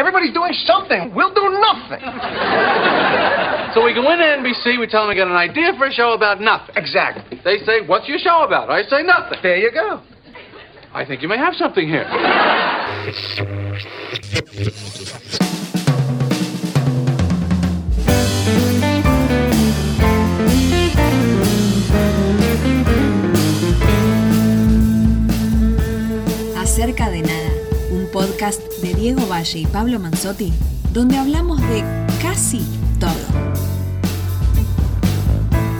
Everybody's doing something. We'll do nothing. So we go into NBC, we tell them we got an idea for a show about nothing. Exactly. They say, what's your show about? I say nothing. There you go. I think you may have something here. podcast de Diego Valle y Pablo Manzotti, donde hablamos de casi todo.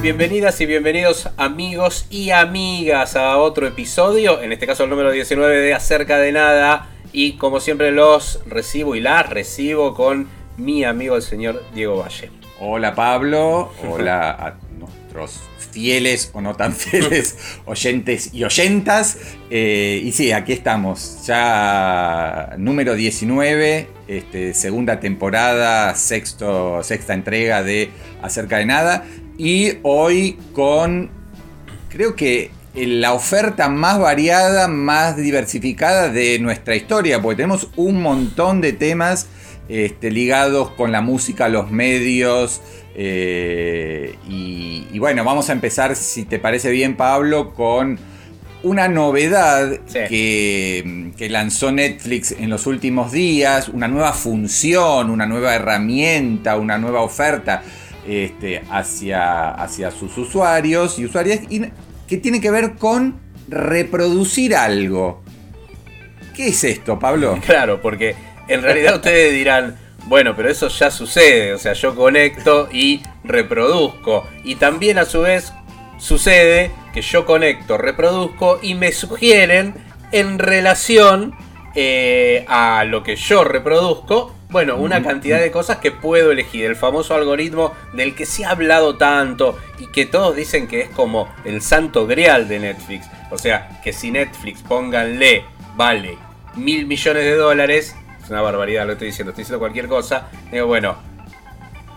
Bienvenidas y bienvenidos amigos y amigas a otro episodio, en este caso el número 19 de Acerca de Nada. Y como siempre los recibo y las recibo con mi amigo el señor Diego Valle. Hola Pablo, hola a nuestros fieles o no tan fieles oyentes y oyentas. Eh, y sí, aquí estamos, ya número 19, este, segunda temporada, sexto, sexta entrega de Acerca de Nada. Y hoy con, creo que la oferta más variada, más diversificada de nuestra historia, porque tenemos un montón de temas este, ligados con la música, los medios. Eh, y, y bueno, vamos a empezar, si te parece bien, Pablo, con una novedad Sí. que, que lanzó Netflix en los últimos días, una nueva función, una nueva herramienta, una nueva oferta este, hacia, hacia sus usuarios y usuarias, y que tiene que ver con reproducir algo. ¿Qué es esto, Pablo? Claro, porque en realidad ustedes dirán, bueno, pero eso ya sucede, o sea, yo conecto y reproduzco. Y también a su vez sucede que yo conecto, reproduzco y me sugieren en relación eh, a lo que yo reproduzco, bueno, una cantidad de cosas que puedo elegir. El famoso algoritmo del que se ha hablado tanto y que todos dicen que es como el santo grial de Netflix. O sea, que si Netflix pónganle, vale, mil millones de dólares, es una barbaridad lo estoy diciendo, estoy diciendo cualquier cosa, digo, bueno,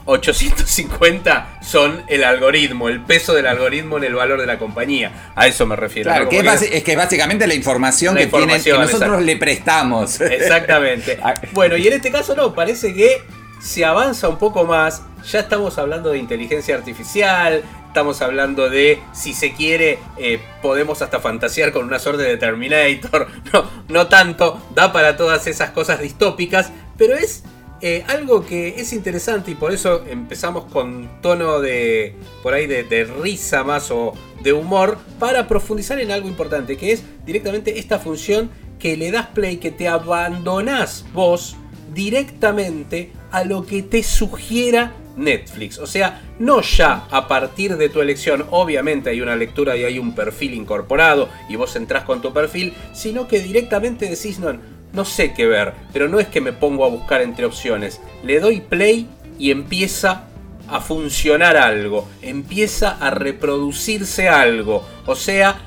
850 son el algoritmo, el peso del algoritmo en el valor de la compañía. A eso me refiero. Claro, que es, que básicamente la información La que, tienen- que nosotros le prestamos. Exactamente. Bueno, y en este caso no, parece que se avanza un poco más. Ya estamos hablando de inteligencia artificial, estamos hablando de, si se quiere, eh, podemos hasta fantasear con una suerte de Terminator. No, no tanto, da para todas esas cosas distópicas, pero es eh, algo que es interesante y por eso empezamos con tono de, por ahí, de, de risa más o de humor, para profundizar en algo importante, que es directamente esta función que le das play, que te abandonás vos directamente a lo que te sugiera Netflix. O sea, no ya a partir de tu elección, obviamente hay una lectura y hay un perfil incorporado y vos entrás con tu perfil, sino que directamente decís, no, no sé qué ver, pero no es que me pongo a buscar entre opciones, le doy play y empieza a funcionar algo, empieza a reproducirse algo. O sea,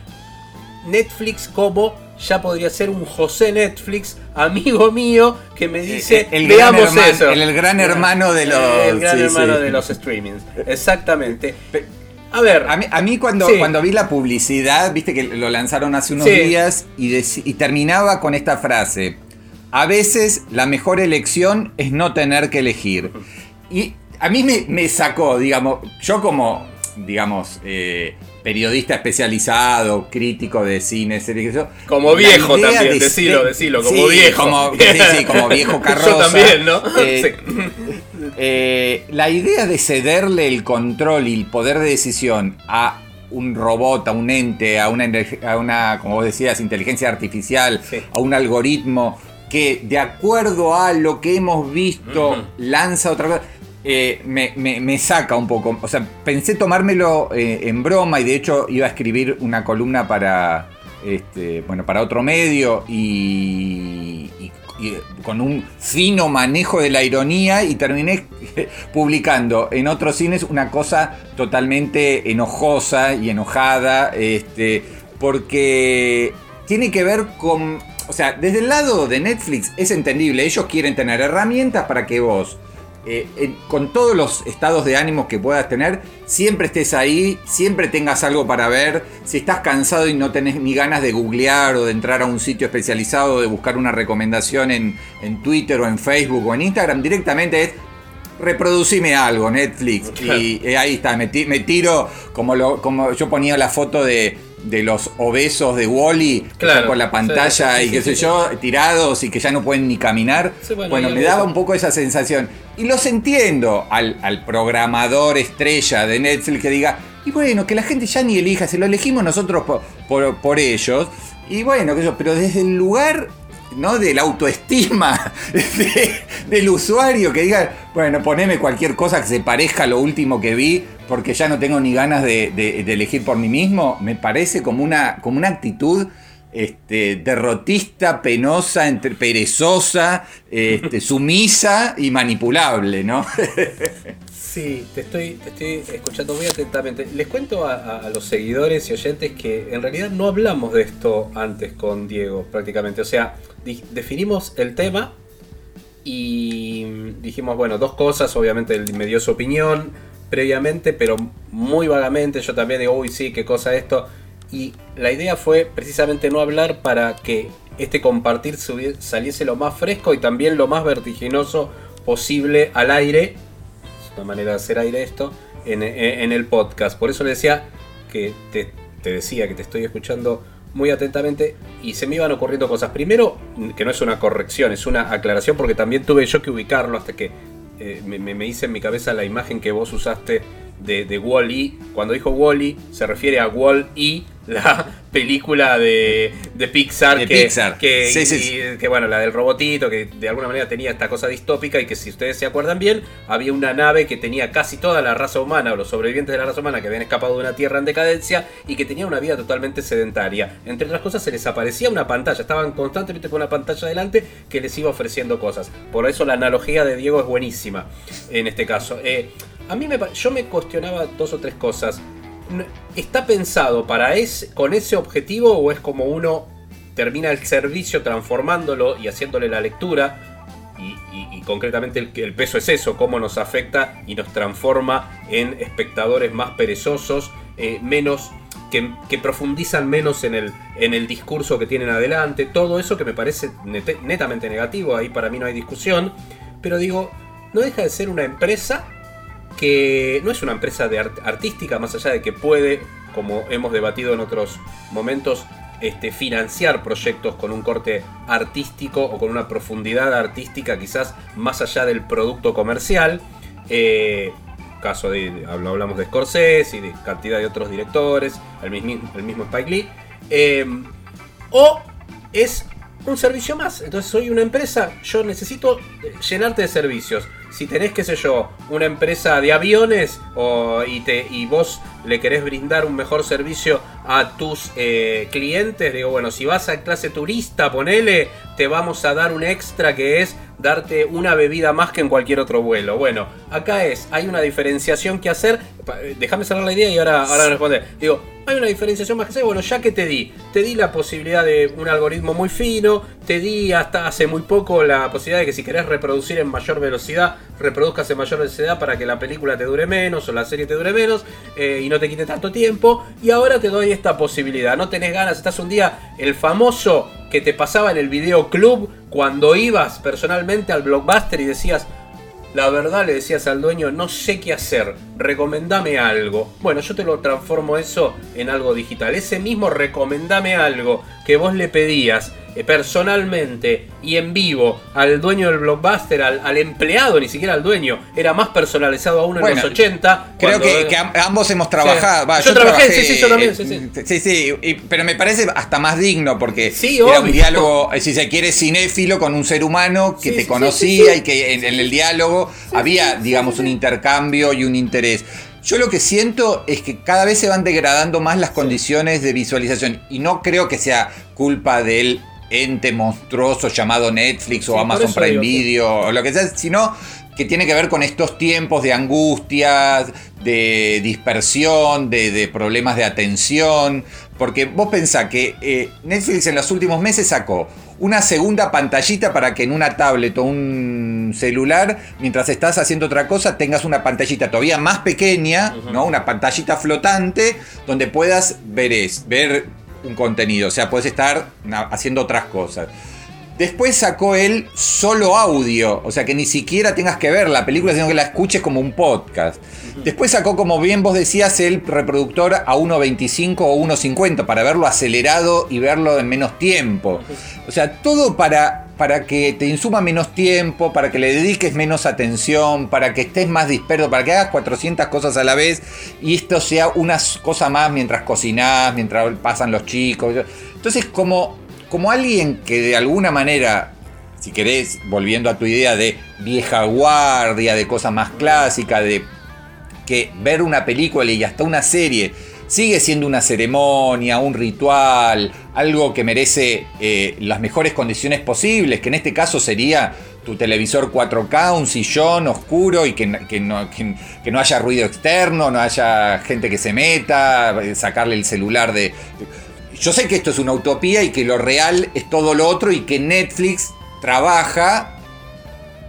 Netflix como ya podría ser un José Netflix, amigo mío, que me dice, El- el gran veamos hermano- eso. el- el gran hermano de los- El gran sí, hermano sí. de los streamings. Exactamente. A ver. A mí, a mí cuando, Sí. cuando vi la publicidad, viste que lo lanzaron hace unos días y, y terminaba con esta frase. A veces la mejor elección es no tener que elegir. Y a mí me, me sacó, digamos, yo como, digamos, eh, periodista especializado, crítico de cine, series, Como viejo también, de- decilo, de- decilo, como sí, viejo. Como, sí, sí, como viejo carroza. Yo también, ¿no? Eh, Sí. eh, la idea de cederle el control y el poder de decisión a un robot, a un ente, a una, a una como vos decías, inteligencia artificial, Sí. a un algoritmo que de acuerdo a lo que hemos visto lanza otra cosa. Eh, me, saca un poco. O sea, pensé tomármelo eh, en broma y de hecho iba a escribir una columna para, este, bueno, para otro medio y con un fino manejo de la ironía y terminé publicando en otros cines una cosa totalmente enojosa y enojada, este, porque tiene que ver con, o sea, desde el lado de Netflix es entendible, ellos quieren tener herramientas para que vos eh, con todos los estados de ánimo que puedas tener, siempre estés ahí, siempre tengas algo para ver. Si estás cansado y no tenés ni ganas de googlear o de entrar a un sitio especializado, de buscar una recomendación en, en Twitter o en Facebook o en Instagram, directamente es reproducime algo, Netflix. Y eh, ahí está, me, ti- me tiro como, lo, como yo ponía la foto de, de los obesos de Wally Claro, con la pantalla sí, y qué sí, sé sí. yo, tirados y que ya no pueden ni caminar. Bueno, me daba un poco esa sensación. Y los entiendo al, al programador estrella de Netflix que diga, y bueno, que la gente ya ni elija, se lo elegimos nosotros por, por, por ellos. Y bueno, que yo, pero desde el lugar ¿no? de la autoestima de- del usuario que diga, bueno, poneme cualquier cosa que se parezca a lo último que vi porque ya no tengo ni ganas de, de- de elegir por mí mismo, me parece como una, como una actitud este, derrotista, penosa, entre- perezosa, este, sumisa y manipulable, ¿no? Sí, te estoy, te estoy escuchando muy atentamente. Les cuento a, a- los seguidores y oyentes que en realidad no hablamos de esto antes con Diego, prácticamente. O sea, definimos el tema y dijimos, bueno, dos cosas. Obviamente él me dio su opinión previamente, pero muy vagamente. Yo también digo, uy, sí, qué cosa esto. Y la idea fue precisamente no hablar para que este compartir saliese lo más fresco y también lo más vertiginoso posible al aire es una manera de hacer aire esto, en, en- en el podcast. Por eso le decía que te, te decía que te estoy escuchando muy atentamente y se me iban ocurriendo cosas. Primero, que no es una corrección, es una aclaración porque también tuve yo que ubicarlo hasta que eh, me, me- hice en mi cabeza la imagen que vos usaste de, de Wall-E. Cuando dijo Wall-E se refiere a Wall-E, la película de, de Pixar, De que, Pixar. que- Sí, sí, y- sí. que bueno, la del robotito, que de alguna manera tenía esta cosa distópica y que si ustedes se acuerdan bien, había una nave que tenía casi toda la raza humana o los sobrevivientes de la raza humana que habían escapado de una tierra en decadencia y que tenía una vida totalmente sedentaria. Entre otras cosas se les aparecía una pantalla, estaban constantemente con una pantalla delante que les iba ofreciendo cosas. Por eso la analogía de Diego es buenísima en este caso. Eh, a mí me, yo me cuestionaba dos o tres cosas. ¿Está pensado para ese, con ese objetivo o es como uno termina el servicio transformándolo y haciéndole la lectura? Y, y- concretamente el, el peso es eso, cómo nos afecta y nos transforma en espectadores más perezosos, eh, menos que, que profundizan menos en el, en el discurso que tienen adelante, todo eso que me parece netamente negativo, ahí para mí no hay discusión, pero digo, no deja de ser una empresa que no es una empresa de art- artística, más allá de que puede, como hemos debatido en otros momentos, este, financiar proyectos con un corte artístico o con una profundidad artística quizás más allá del producto comercial. Eh, caso de, de- habl- hablamos de Scorsese y de cantidad de otros directores, el mismo, el mismo Spike Lee. Eh, o es un servicio más. Entonces soy una empresa, yo necesito eh, llenarte de servicios. Si tenés, qué sé yo, una empresa de aviones o, y, te, y vos le querés brindar un mejor servicio a tus eh, clientes, digo, bueno, si vas a clase turista, ponele, te vamos a dar un extra que es darte una bebida más que en cualquier otro vuelo. Bueno, acá es, hay una diferenciación que hacer. Eh, Déjame cerrar la idea y ahora, ahora responder. Digo, hay una diferenciación más que hacer. Bueno, ya que te di, te di la posibilidad de un algoritmo muy fino, te di hasta hace muy poco la posibilidad de que si querés reproducir en mayor velocidad, reproduzcas en mayor velocidad para que la película te dure menos o la serie te dure menos eh, y no te quite tanto tiempo. Y ahora te doy esta posibilidad. No tenés ganas, estás un día el famoso que te pasaba en el video club cuando ibas personalmente al blockbuster y decías, la verdad le decías al dueño, no sé qué hacer, recomendame algo. Bueno, yo te lo transformo eso en algo digital. Ese mismo recomendame algo que vos le pedías personalmente y en vivo al dueño del blockbuster, al, al empleado, ni siquiera al dueño, era más personalizado aún en Bueno, los 80. Creo cuando- que, que am- ambos hemos trabajado. Sí. Va, Yo trabajé, sí, sí, yo también, sí, sí. sí, sí, y- pero me parece hasta más digno porque Sí, era un diálogo, eh, si se quiere, cinéfilo con un ser humano que te conocía y que en, en el diálogo había, digamos, un intercambio y un interés. Yo lo que siento es que cada vez se van degradando más las condiciones de visualización y no creo que sea culpa del ente monstruoso llamado Netflix o Sí, Amazon Prime. Video o lo que sea, sino que tiene que ver con estos tiempos de angustias, de dispersión, de, de problemas de atención, Porque vos pensás que eh, Netflix en los últimos meses sacó una segunda pantallita para que en una tablet o un celular, mientras estás haciendo otra cosa, tengas una pantallita todavía más pequeña, ¿no? Una pantallita flotante donde puedas ver, es, ver un contenido. O sea, puedes estar haciendo otras cosas. Después sacó él solo audio, o sea que ni siquiera tengas que ver la película, sino que la escuches como un podcast. Después sacó, como bien vos decías, el reproductor a 1.25 o 1.50 para verlo acelerado y verlo en menos tiempo. O sea, todo para, para que te insuma menos tiempo, para que le dediques menos atención, para que estés más disperso, para que hagas 400 cosas a la vez y esto sea una cosa más mientras cocinás, mientras pasan los chicos. Entonces, como como alguien que de alguna manera, si querés, volviendo a tu idea de vieja guardia, de cosas más clásicas, de que ver una película y hasta una serie sigue siendo una ceremonia, un ritual, algo que merece eh, las mejores condiciones posibles, que en este caso sería tu televisor 4K, un sillón oscuro y que, no, que no haya ruido externo, no haya gente que se meta, eh, sacarle el celular de... Yo sé que esto es una utopía y que lo real es todo lo otro y que Netflix trabaja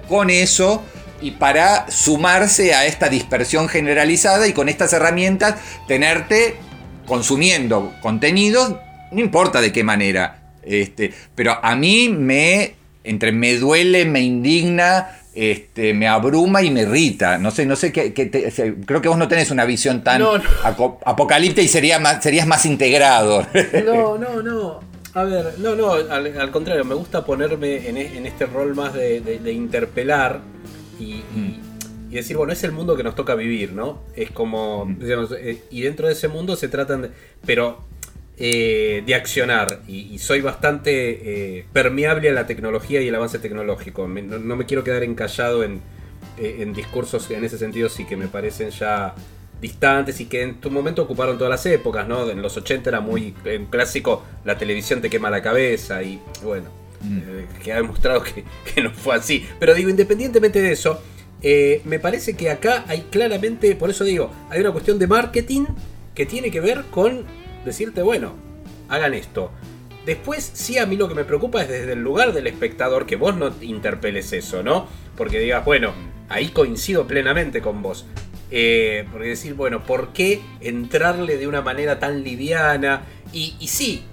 con eso y para sumarse a esta dispersión generalizada y con estas herramientas tenerte consumiendo contenidos, no importa de qué manera. Este, pero a mí me entre me duele, me indigna, este, me abruma y me irrita. No sé, no sé qué, te- creo que vos no tenés una visión tan No, apocalíptica y sería más, serías más integrado. No, no, no. A ver, no, no, al, al contrario, me gusta ponerme en, e- en este rol más de, de- de interpelar y, y- y decir, bueno, es el mundo que nos toca vivir, ¿no? Es como, digamos, eh, y dentro de ese mundo se tratan de, pero eh, de accionar y, y soy bastante eh, permeable a la tecnología y el avance tecnológico. Me- no, no me quiero quedar encallado en, eh, en discursos en ese sentido sí que me parecen ya distantes y que en tu momento ocuparon todas las épocas, ¿no? En los 80 era muy eh, clásico, la televisión te quema la cabeza y bueno, eh, que ha demostrado que, que no fue así. Pero digo, independientemente de eso, eh, me parece que acá hay claramente, por eso digo, hay una cuestión de marketing que tiene que ver con decirte, bueno, hagan esto. Después, sí, a mí lo que me preocupa es desde el lugar del espectador que vos no interpeles eso, ¿no? Porque digas, bueno, ahí coincido plenamente con vos. Eh, porque decir, bueno, ¿por qué entrarle de una manera tan liviana? Y, y sí,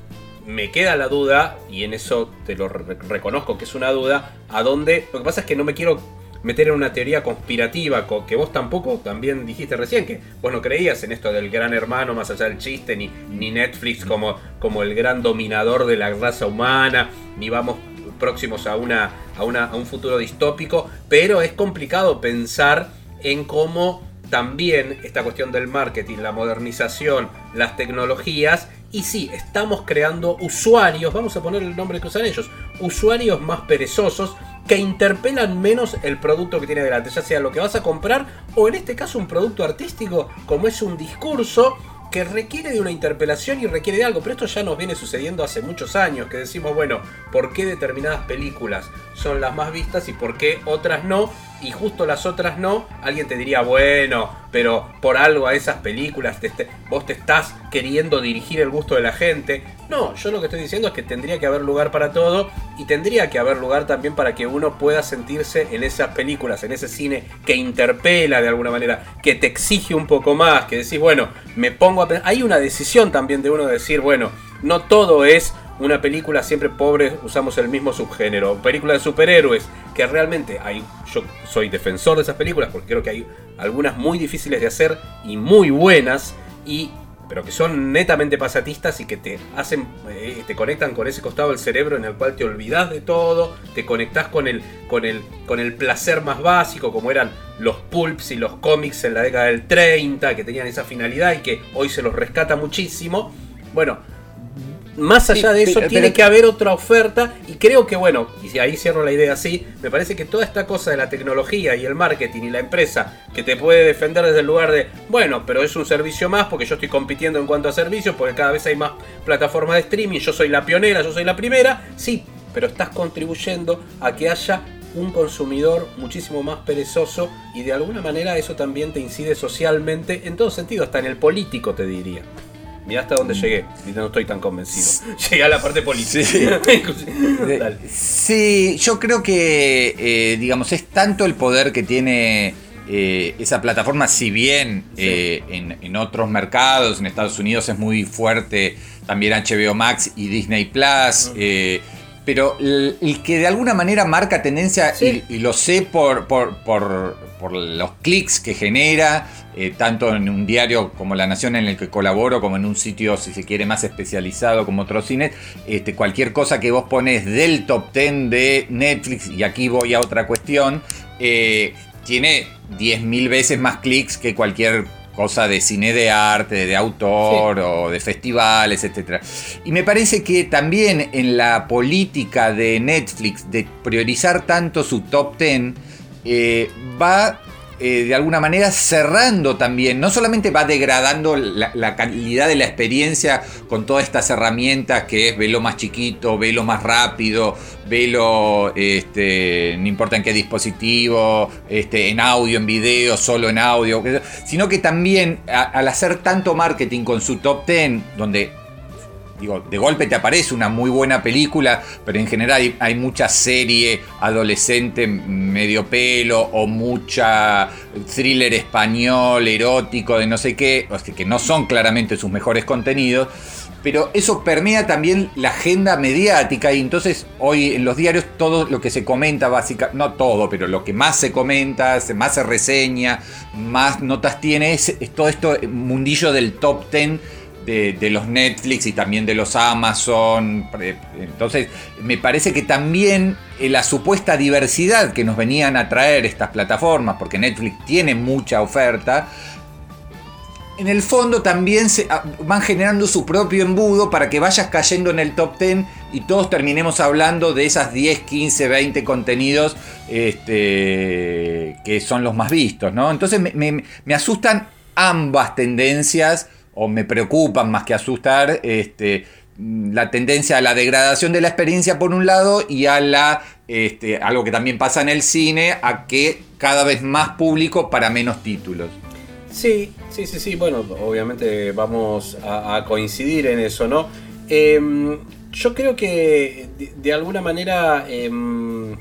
me queda la duda, y en eso te lo re- reconozco que es una duda, a dónde... Lo que pasa es que no me quiero meter en una teoría conspirativa, co- que vos tampoco también dijiste recién, que vos no creías en esto del gran hermano más allá del chiste, ni, ni Netflix como, como el gran dominador de la raza humana, ni vamos próximos a, una, a, una, a un futuro distópico, pero es complicado pensar en cómo también esta cuestión del marketing, la modernización, las tecnologías, y sí, estamos creando usuarios, vamos a poner el nombre que usan ellos, usuarios más perezosos que interpelan menos el producto que tiene delante, ya sea lo que vas a comprar o en este caso un producto artístico como es un discurso que requiere de una interpelación y requiere de algo, pero esto ya nos viene sucediendo hace muchos años, que decimos, bueno, ¿por qué determinadas películas son las más vistas y por qué otras no? Y justo las otras no, alguien te diría, bueno, pero por algo a esas películas te vos te estás queriendo dirigir el gusto de la gente. No, yo lo que estoy diciendo es que tendría que haber lugar para todo y tendría que haber lugar también para que uno pueda sentirse en esas películas, en ese cine que interpela de alguna manera, que te exige un poco más, que decís, bueno, me pongo a pensar. Hay una decisión también de uno decir, bueno, no todo es una película siempre pobre, usamos el mismo subgénero. Película de superhéroes, que realmente hay. Yo soy defensor de esas películas porque creo que hay algunas muy difíciles de hacer y muy buenas. Y. Pero que son netamente pasatistas y que te hacen. eh, te conectan con ese costado del cerebro en el cual te olvidas de todo. Te conectás con el. con el. con el placer más básico, como eran los pulps y los cómics en la década del 30, que tenían esa finalidad y que hoy se los rescata muchísimo. Bueno, más allá Sí, de eso, pero- tiene pero- que haber otra oferta. Y creo que, bueno, y ahí cierro la idea así, me parece que toda esta cosa de la tecnología y el marketing y la empresa que te puede defender desde el lugar de, bueno, pero es un servicio más porque yo estoy compitiendo en cuanto a servicios, porque cada vez hay más plataformas de streaming, yo soy la pionera, yo soy la primera, sí, pero estás contribuyendo a que haya un consumidor muchísimo más perezoso y de alguna manera eso también te incide socialmente en todo sentido, hasta en el político te diría. Mirá hasta dónde llegué. Y no estoy tan convencido. Llegué a la parte política. Sí. Yo creo que, eh, digamos, es tanto el poder que tiene eh, esa plataforma, si bien eh, en, en otros mercados, en Estados Unidos es muy fuerte también HBO Max y Disney Plus. Pero el, el que de alguna manera marca tendencia, Sí. y, y lo sé por, por, por- por los clics que genera, eh, tanto en un diario como La Nación en el que colaboro, como en un sitio, si se quiere, más especializado como Trocines, este, cualquier cosa que vos pones del top 10 de Netflix, y aquí voy a otra cuestión, eh, tiene 10.000 veces más clics que cualquier cosa de cine de arte, de autor o de festivales, etc. Y me parece que también en la política de Netflix de priorizar tanto su top 10, eh, va eh, de alguna manera cerrando también, no solamente va degradando la, calidad de la experiencia con todas estas herramientas que es velo más chiquito, velo más rápido, velo, este, no importa en qué dispositivo, este, en audio, en video, solo en audio, sino que también al hacer tanto marketing con su top 10, donde digo, de golpe te aparece una muy buena película, pero en general hay, mucha serie adolescente medio pelo o mucha thriller español, erótico, de no sé qué, o que no son claramente sus mejores contenidos. Pero eso permea también la agenda mediática y entonces hoy en los diarios todo lo que se comenta, básicamente, no todo, pero lo que más se comenta, más se reseña, más notas tiene, es, es todo esto mundillo del top 10 de, los Netflix y también de los Amazon. Entonces, me parece que también eh, la supuesta diversidad que nos venían a traer estas plataformas, porque Netflix tiene mucha oferta, en el fondo también se, ah, van generando su propio embudo para que vayas cayendo en el top 10 y todos terminemos hablando de esas 10, 15, 20 contenidos este, que son los más vistos, ¿no? Entonces me asustan ambas tendencias, o me preocupan más que asustar, este, la tendencia a la degradación de la experiencia por un lado y a la, este, algo que también pasa en el cine, a que cada vez más público para menos títulos. Sí, sí, sí, sí. Bueno, obviamente vamos a, coincidir en eso, ¿no? Em, yo creo que de, de alguna manera em,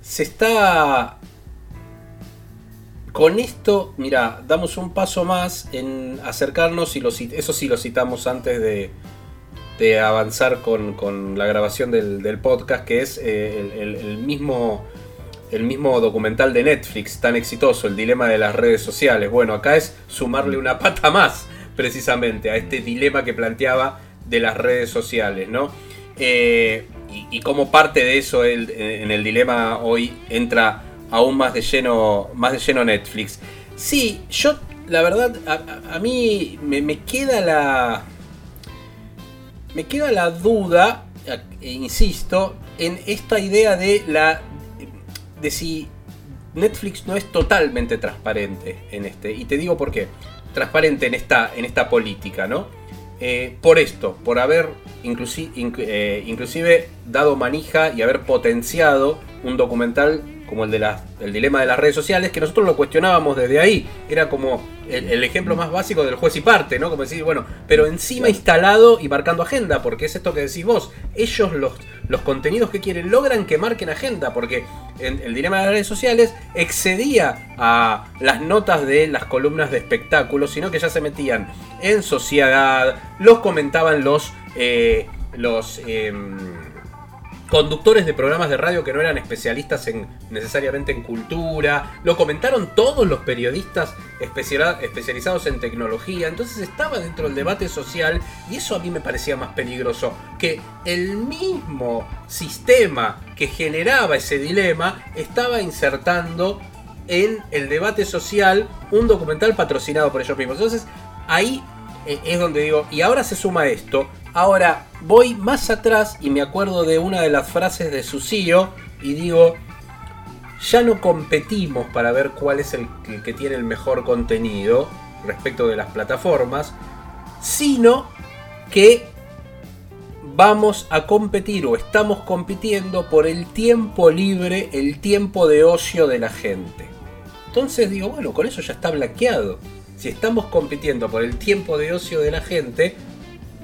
se está... Con esto, mira, damos un paso más en acercarnos, y lo, eso sí lo citamos antes de, avanzar con, la grabación del, podcast, que es eh, el, mismo documental de Netflix tan exitoso, El dilema de las redes sociales. Bueno, acá es sumarle una pata más, precisamente, a este dilema que planteaba de las redes sociales, ¿no? Eh, y, como parte de eso, en el dilema hoy entra aún más de lleno, más de lleno Netflix. Sí, yo, la verdad, a, mí me, queda la. Me queda la duda, e insisto, en esta idea de la de si Netflix no es totalmente transparente en este. Y te digo por qué. Transparente en esta, en esta política, ¿no? Eh, por esto, por haber eh, inclusive dado manija y haber potenciado un documental como el de la- el dilema de las redes sociales, que nosotros lo cuestionábamos desde ahí. Era como el, el ejemplo más básico del juez y parte, ¿no? Como decir, bueno, pero encima instalado y marcando agenda, porque es esto que decís vos. Ellos, los, los contenidos que quieren, logran que marquen agenda, porque en el dilema de las redes sociales excedía a las notas de las columnas de espectáculos, sino que ya se metían en sociedad, los comentaban los. eh, los em, conductores de programas de radio que no eran especialistas en necesariamente en cultura, lo comentaron todos los periodistas especial- especializados en tecnología, entonces estaba dentro del debate social y eso a mí me parecía más peligroso, que el mismo sistema que generaba ese dilema estaba insertando en el debate social un documental patrocinado por ellos mismos. Entonces ahí eh, es donde digo, y ahora se suma esto, ahora voy más atrás y me acuerdo de una de las frases de su CEO y digo, ya no competimos para ver cuál es el, que tiene el mejor contenido respecto de las plataformas, sino que vamos a competir o estamos compitiendo por el tiempo libre, el tiempo de ocio de la gente. Entonces digo, bueno, con eso ya está blanqueado. Si estamos compitiendo por el tiempo de ocio de la gente,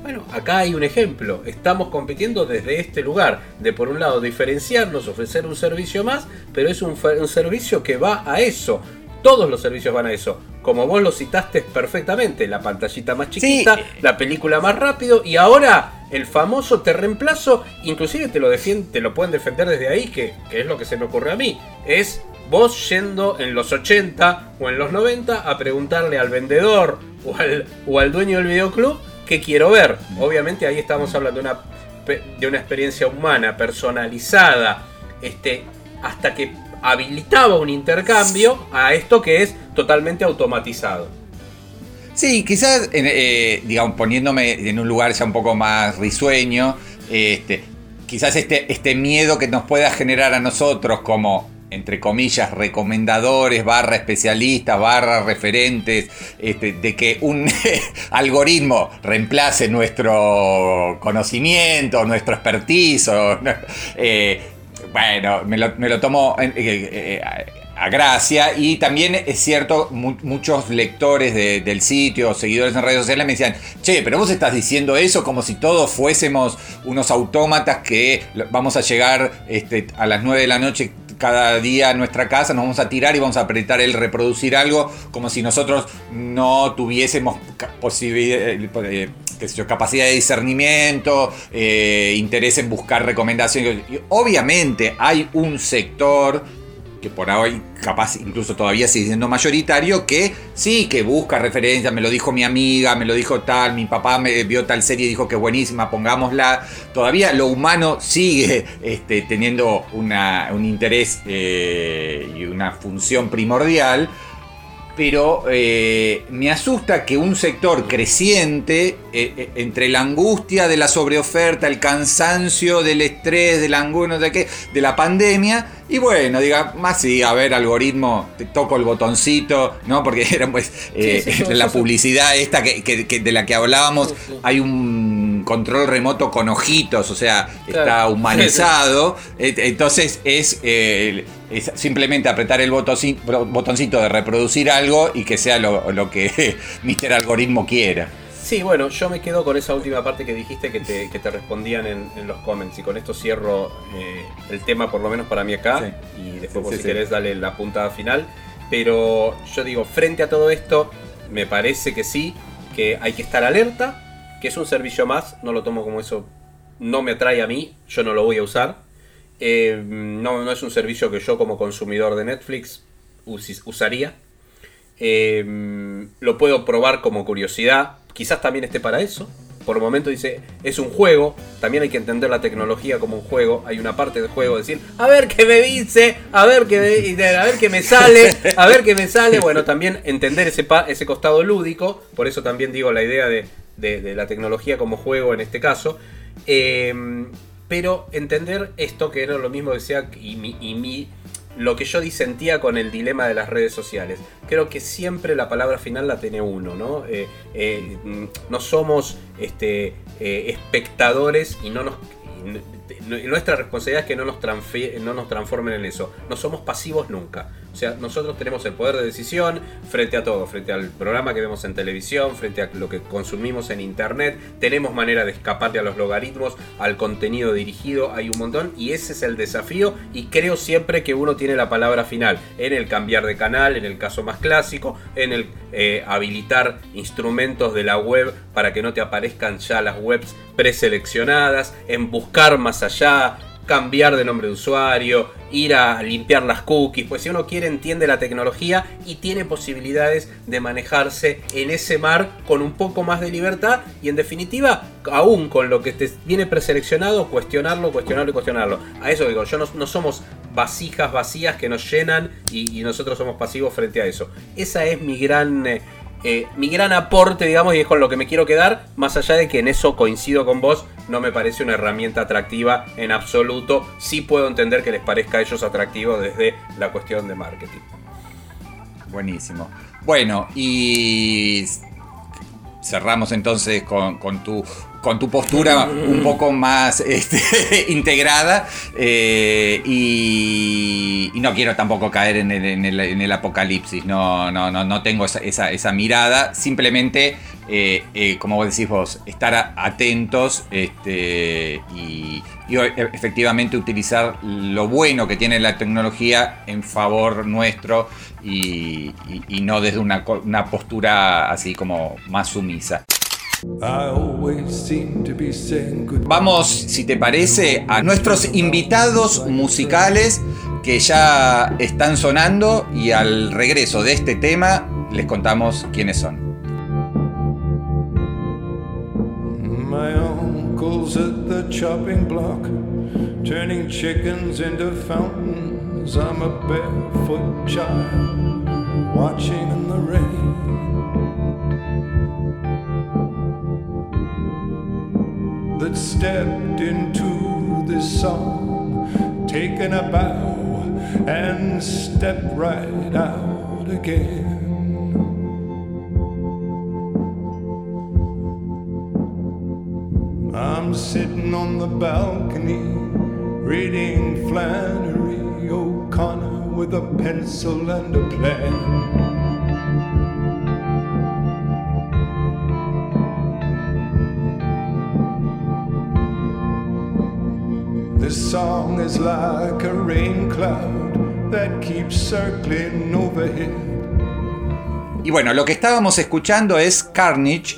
bueno, acá hay un ejemplo. Estamos compitiendo desde este lugar, de por un lado diferenciarnos, ofrecer un servicio más, pero es un, un servicio que va a eso. Todos los servicios van a eso. Como vos lo citaste perfectamente, la pantallita más chiquita, la película más rápido y ahora el famoso te reemplazo, inclusive te lo te lo pueden defender desde ahí, que, que es lo que se me ocurre a mí. Es vos yendo en los 80 o en los 90 a preguntarle al vendedor o al, o al dueño del videoclub qué quiero ver. Obviamente ahí estamos hablando de una, de una experiencia humana, personalizada, este, hasta que habilitaba un intercambio a esto que es totalmente automatizado. Sí, quizás, eh, digamos, poniéndome en un lugar ya un poco más risueño, este, quizás este, este miedo que nos pueda generar a nosotros como entre comillas, recomendadores, barra especialistas, barra referentes, este, de que un algoritmo reemplace nuestro conocimiento, nuestro expertise, eh, bueno, me lo, tomo eh, eh, a gracia. Y también es cierto, muchos lectores del sitio, seguidores en redes sociales me decían, che, pero vos estás diciendo eso como si todos fuésemos unos autómatas que vamos a llegar este, a las 9 de la noche cada día a nuestra casa, nos vamos a tirar y vamos a apretar el reproducir algo como si nosotros no tuviésemos posibilidad, eh, capacidad de discernimiento, eh, interés en buscar recomendaciones. obviamente hay un sector que por hoy capaz incluso todavía sigue siendo mayoritario, que sí, que busca referencias, me lo dijo mi amiga, me lo dijo tal, mi papá me vio tal serie y dijo que buenísima, pongámosla. Todavía lo humano sigue este, teniendo un interés eh, y una función primordial pero eh, me asusta que un sector creciente, eh, eh, entre la angustia de la sobreoferta, el cansancio del estrés, del angustia, de, qué, de la pandemia, y bueno, diga, más sí, a ver, algoritmo, te toco el botoncito, ¿no? Porque era pues la publicidad esta que, de la que hablábamos, hay un control remoto con ojitos, o sea, está humanizado, entonces es es simplemente apretar el botoncito de reproducir algo y que sea lo, que Mr. Algoritmo quiera. Sí, bueno, yo me quedo con esa última parte que dijiste que te, respondían en, los comments y con esto cierro eh, el tema por lo menos para mí acá y después si querés dale la puntada final. Pero yo digo, frente a todo esto, me parece que sí, que hay que estar alerta, que es un servicio más, no lo tomo como eso, no me atrae a mí, yo no lo voy a usar, eh, no, no, es un servicio que yo como consumidor de Netflix usaría. Eh, lo puedo probar como curiosidad. Quizás también esté para eso. Por momento dice, es un juego. También hay que entender la tecnología como un juego. Hay una parte del juego decir, a ver qué me dice, a ver qué me, a ver qué me sale, a ver qué me sale. Bueno, también entender ese, ese costado lúdico. Por eso también digo la idea de, de, la tecnología como juego en este caso. Eh, pero entender esto que era lo mismo que decía y, mi, lo que yo disentía con el dilema de las redes sociales. Creo que siempre la palabra final la tiene uno, ¿no? Eh, eh, no somos este, eh, espectadores y no nos nuestra responsabilidad es que no nos, no nos transformen en eso. No somos pasivos nunca. O sea, nosotros tenemos el poder de decisión frente a todo, frente al programa que vemos en televisión, frente a lo que consumimos en internet. Tenemos manera de escaparle a los logaritmos, al contenido dirigido, hay un montón. Y ese es el desafío. Y creo siempre que uno tiene la palabra final en el cambiar de canal, en el caso más clásico, en el eh, habilitar instrumentos de la web para que no te aparezcan ya las webs preseleccionadas, en buscar más allá, cambiar de nombre de usuario, ir a limpiar las cookies, pues si uno quiere entiende la tecnología y tiene posibilidades de manejarse en ese mar con un poco más de libertad y en definitiva, aún con lo que te viene preseleccionado, cuestionarlo, cuestionarlo y cuestionarlo. A eso digo, yo no, somos vasijas vacías que nos llenan y, nosotros somos pasivos frente a eso. Esa es mi gran... Eh, eh, mi gran aporte, digamos, y es con lo que me quiero quedar, más allá de que en eso coincido con vos, no me parece una herramienta atractiva en absoluto. Sí puedo entender que les parezca a ellos atractivo desde la cuestión de marketing. Buenísimo. Bueno, y cerramos entonces con, tu con tu postura un poco más este, integrada eh, y, no quiero tampoco caer en el, apocalipsis, no, no, no, no tengo esa, esa- mirada, simplemente, eh, eh, como vos decís vos, estar atentos este, y, e- efectivamente utilizar lo bueno que tiene la tecnología en favor nuestro y, y- no desde una, una postura así como más sumisa. Vamos, si te parece, a nuestros invitados musicales que ya están sonando y al regreso de este tema les contamos quiénes son. My uncle's at the chopping block, turning chickens into fountains. I'm a barefoot child, watching in the rain. That stepped into this song, taken a bow, and stepped right out again. I'm sitting on the balcony reading Flannery O'Connor with a pencil and a plan. This song is like a rain cloud that keeps circling overhead. Y bueno, lo que estábamos escuchando es Carnage,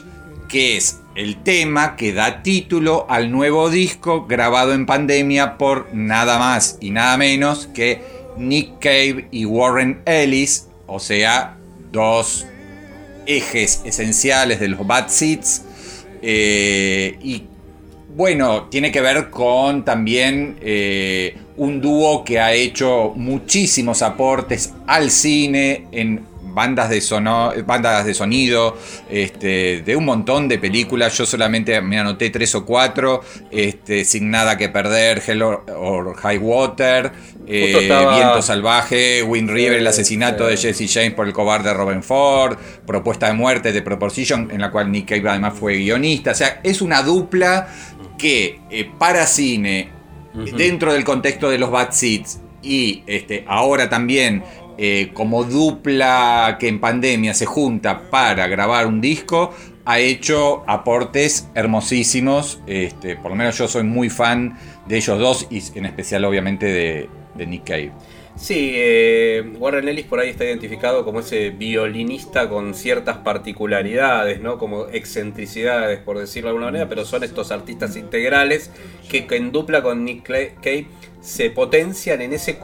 que es el tema que da título al nuevo disco grabado en pandemia por nada más y nada menos que Nick Cave y Warren Ellis, o sea, dos ejes esenciales de los Bad Seeds. eh, y bueno, tiene que ver con también eh, un dúo que ha hecho muchísimos aportes al cine, en bandas de, sono- bandas de sonido, este, de un montón de películas. Yo solamente me anoté tres o cuatro, este, Sin Nada que Perder, Hell or, or High Water, eh, estaba- Viento Salvaje, Wind River, el asesinato sí. de Jesse James por el cobarde Robin Ford, Propuesta de muerte de Proportion, en la cual Nick Cave además fue guionista. O sea, es una dupla que eh, para cine, dentro del contexto de los Bad Seeds, y este, ahora también eh, como dupla que en pandemia se junta para grabar un disco, ha hecho aportes hermosísimos. Este, por lo menos yo soy muy fan de ellos dos y en especial obviamente de, de Nick Cave. Sí, eh, Warren Ellis por ahí está identificado como ese violinista con ciertas particularidades, ¿no? Como excentricidades, por decirlo de alguna manera, pero son estos artistas integrales que, que en dupla con Nick Cave se potencian en ese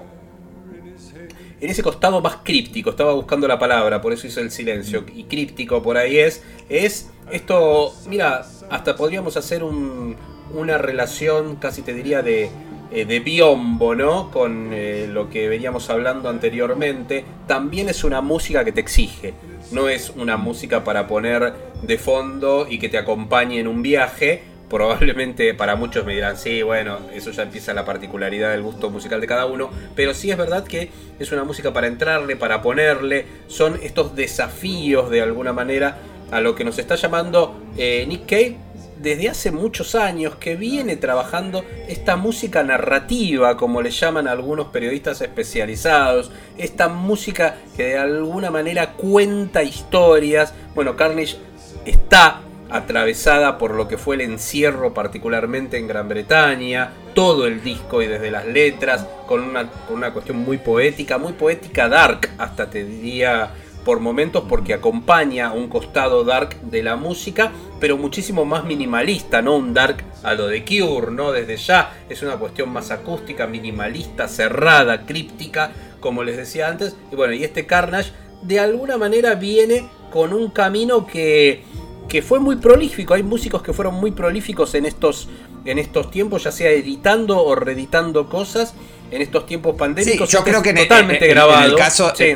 en ese costado más críptico, estaba buscando la palabra, por eso hizo el silencio, y críptico por ahí es, es esto, mira, hasta podríamos hacer un- una relación, casi te diría, de, eh, de biombo, ¿no? Con eh, lo que veníamos hablando anteriormente, también es una música que te exige, no es una música para poner de fondo y que te acompañe en un viaje, probablemente para muchos me dirán, sí, bueno, eso ya empieza la particularidad del gusto musical de cada uno, pero sí es verdad que es una música para entrarle, para ponerle, son estos desafíos de alguna manera a lo que nos está llamando eh, Nick Cave desde hace muchos años que viene trabajando esta música narrativa, como le llaman algunos periodistas especializados, esta música que de alguna manera cuenta historias. Bueno, Carnage está atravesada por lo que fue el encierro particularmente en Gran Bretaña, todo el disco y desde las letras, con una, con una cuestión muy poética, muy poética dark, hasta te diría por momentos porque acompaña un costado dark de la música, pero muchísimo más minimalista, no un dark a lo de Cure, ¿no? Desde ya es una cuestión más acústica, minimalista, cerrada, críptica, como les decía antes. Y bueno, y este Carnage de alguna manera viene con un camino que que fue muy prolífico. Hay músicos que fueron muy prolíficos en estos, en estos tiempos, ya sea editando o reeditando cosas en estos tiempos Sí, pandémicos. yo Este creo que en, totalmente en- en grabado. el caso. Sí.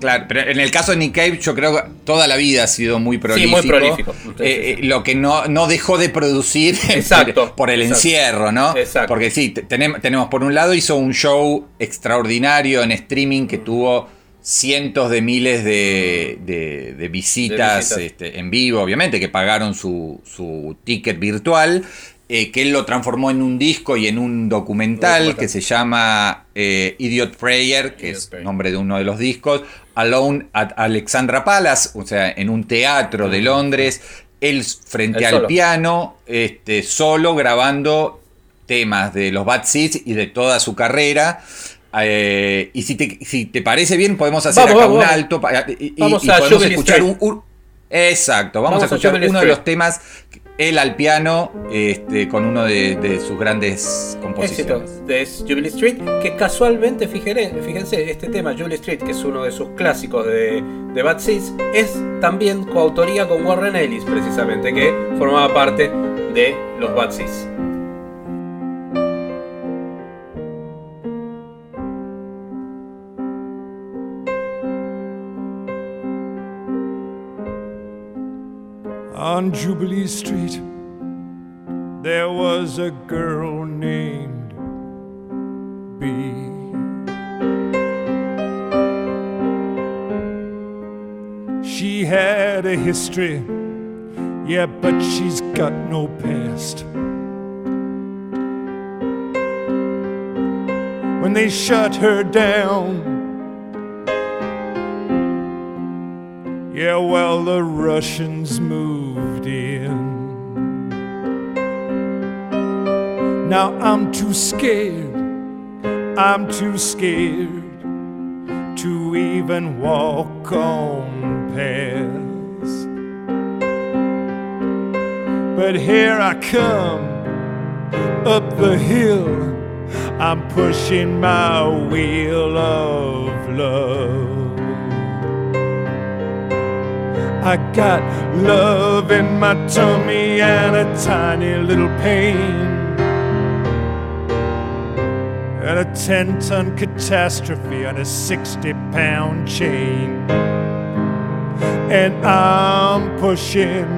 Claro, pero en el caso de Nick Cave, yo creo que toda la vida ha sido muy prolífico. muy prolífico. Sí, sí, Eh, sí. lo que no, no dejó de producir Exacto, por el exacto. encierro, ¿no? Exacto. Porque sí, te- tenemos, tenemos por un lado, hizo un show extraordinario en streaming que tuvo cientos de miles de, de- de visitas, visitas. este, en vivo, obviamente, que pagaron su, su ticket virtual, eh, que él lo transformó en un disco y en un documental Documental. que se llama eh, Idiot Prayer, que Idiot es Prayer. nombre de uno de los discos, Alone at Alexandra Palace, o sea, en un teatro de Londres, él frente Él al solo. piano, este, solo grabando temas de los Bad Seeds y de toda su carrera. Eh, y si te, si te parece bien, podemos hacer Vamos, acá vamos, un vamos. alto y, Vamos y a podemos escuchar un, un- Exacto, vamos, a escuchar uno de los temas, él al piano, este, con uno de, sus grandes Éxito composiciones. de Jubilee Street, que casualmente, fíjense, fíjense, este tema, Jubilee Street, que es uno de sus clásicos de, de Bad es también coautoría con Warren Ellis, precisamente, que formaba parte de los Bad Seeds. On Jubilee Street, there was a girl named Bee. She had a history, yeah, but she's got no past. When they shut her down, Yeah, well, the Russians moved in. Now I'm too scared, I'm too scared to even walk on past. But here I come up the hill, I'm pushing my wheel of love. I got love in my tummy and a tiny little pain. And a 10 ton catastrophe on a 60 pound chain. And I'm pushing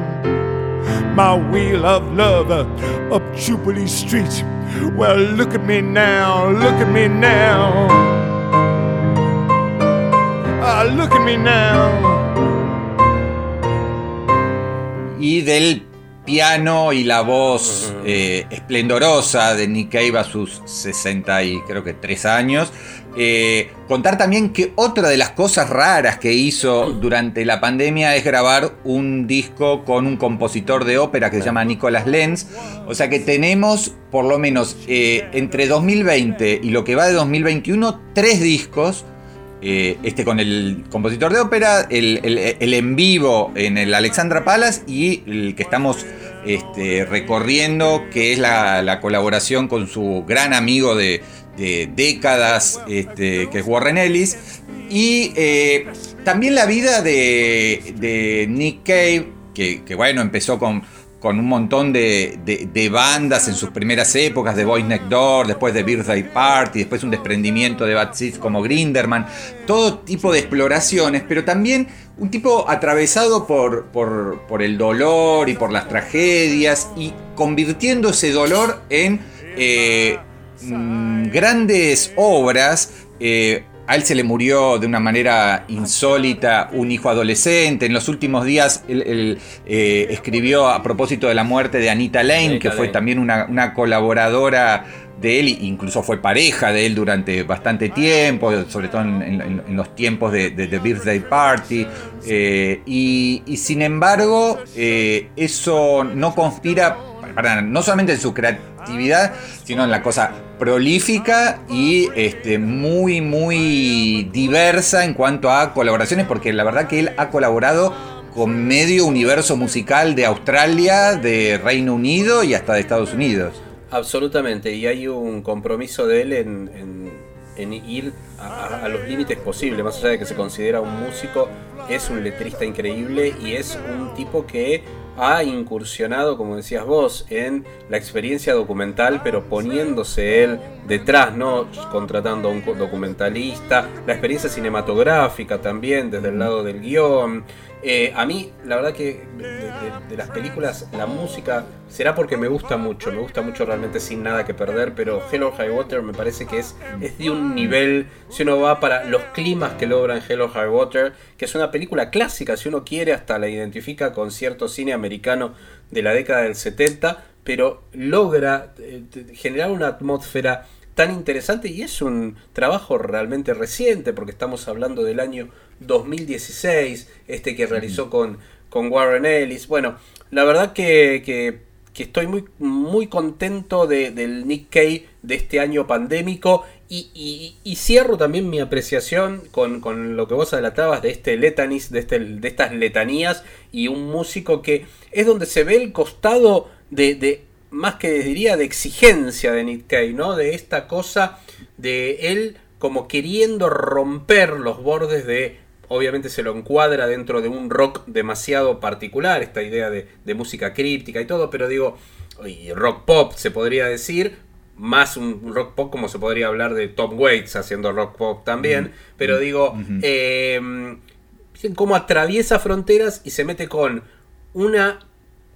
my wheel of love up Jubilee Street. Well, look at me now, look at me now. Ah, look at me now. Y del piano y la voz eh, esplendorosa de Nick Cave a sus 60 y creo que 3 años. Eh, contar también que otra de las cosas raras que hizo durante la pandemia es grabar un disco con un compositor de ópera que se llama Nicholas Lenz. O sea que tenemos por lo menos eh, entre 2020 y lo que va de 2021 tres discos eh, este con el compositor de ópera, el, el- en vivo en el Alexandra Palace y el que estamos este, recorriendo, que es la, la colaboración con su gran amigo de, de décadas, este, que es Warren Ellis. Y eh, también la vida de, de Nick Cave, que, que, bueno, empezó con, con un montón de, de- bandas en sus primeras épocas, de Boys Next Door, después de Birthday Party, después un desprendimiento de Bad Seeds como Grinderman, todo tipo de exploraciones, pero también un tipo atravesado por, por, por el dolor y por las tragedias y convirtiendo ese dolor en eh, mm, grandes obras. eh, a él se le murió de una manera insólita un hijo adolescente. En los últimos días él, él, eh, escribió a propósito de la muerte de Anita Lane, Anita que fue Lane. también una, una colaboradora de él, incluso fue pareja de él durante bastante tiempo, sobre todo en, en- en los tiempos de, The Birthday Party. eh, y, y sin embargo, eh, eso no conspira para- no solamente en su creatividad, sino en la cosa prolífica y este, muy, muy diversa en cuanto a colaboraciones, porque la verdad que él ha colaborado con medio universo musical de Australia, de Reino Unido y hasta de Estados Unidos. Absolutamente, y hay un compromiso de él en, ir a- a los límites posibles, más allá de que se considera un músico, es un letrista increíble y es un tipo que ha incursionado, como decías vos, en la experiencia documental, pero poniéndose él detrás, no contratando a un documentalista, la experiencia cinematográfica también desde el lado del guion. Eh, a mí, la verdad que de, las películas, la música será porque me gusta mucho, me gusta mucho realmente sin nada que perder, pero Hello High Water me parece que es, es de un nivel, si uno va para los climas que logran Hello High Water, que es una película clásica, si uno quiere, hasta la identifica con cierto cine americano de la década del 70, pero logra eh, generar una atmósfera tan interesante y es un trabajo realmente reciente porque estamos hablando del año 2016, este que realizó con, con Warren Ellis. Bueno, la verdad que, que, estoy muy, muy contento de, del Nick Cave de este año pandémico y, y, cierro también mi apreciación con, con, lo que vos adelantabas de este letanis, de, este, de estas letanías y un músico que es donde se ve el costado de, de más que diría de exigencia de Nick Cave, ¿no? De esta cosa de él como queriendo romper los bordes de obviamente se lo encuadra dentro de un rock demasiado particular, esta idea de, música críptica y todo, pero digo, y rock pop se podría decir, más un rock pop como se podría hablar de Tom Waits haciendo rock pop también, pero digo, eh, cómo atraviesa fronteras y se mete con una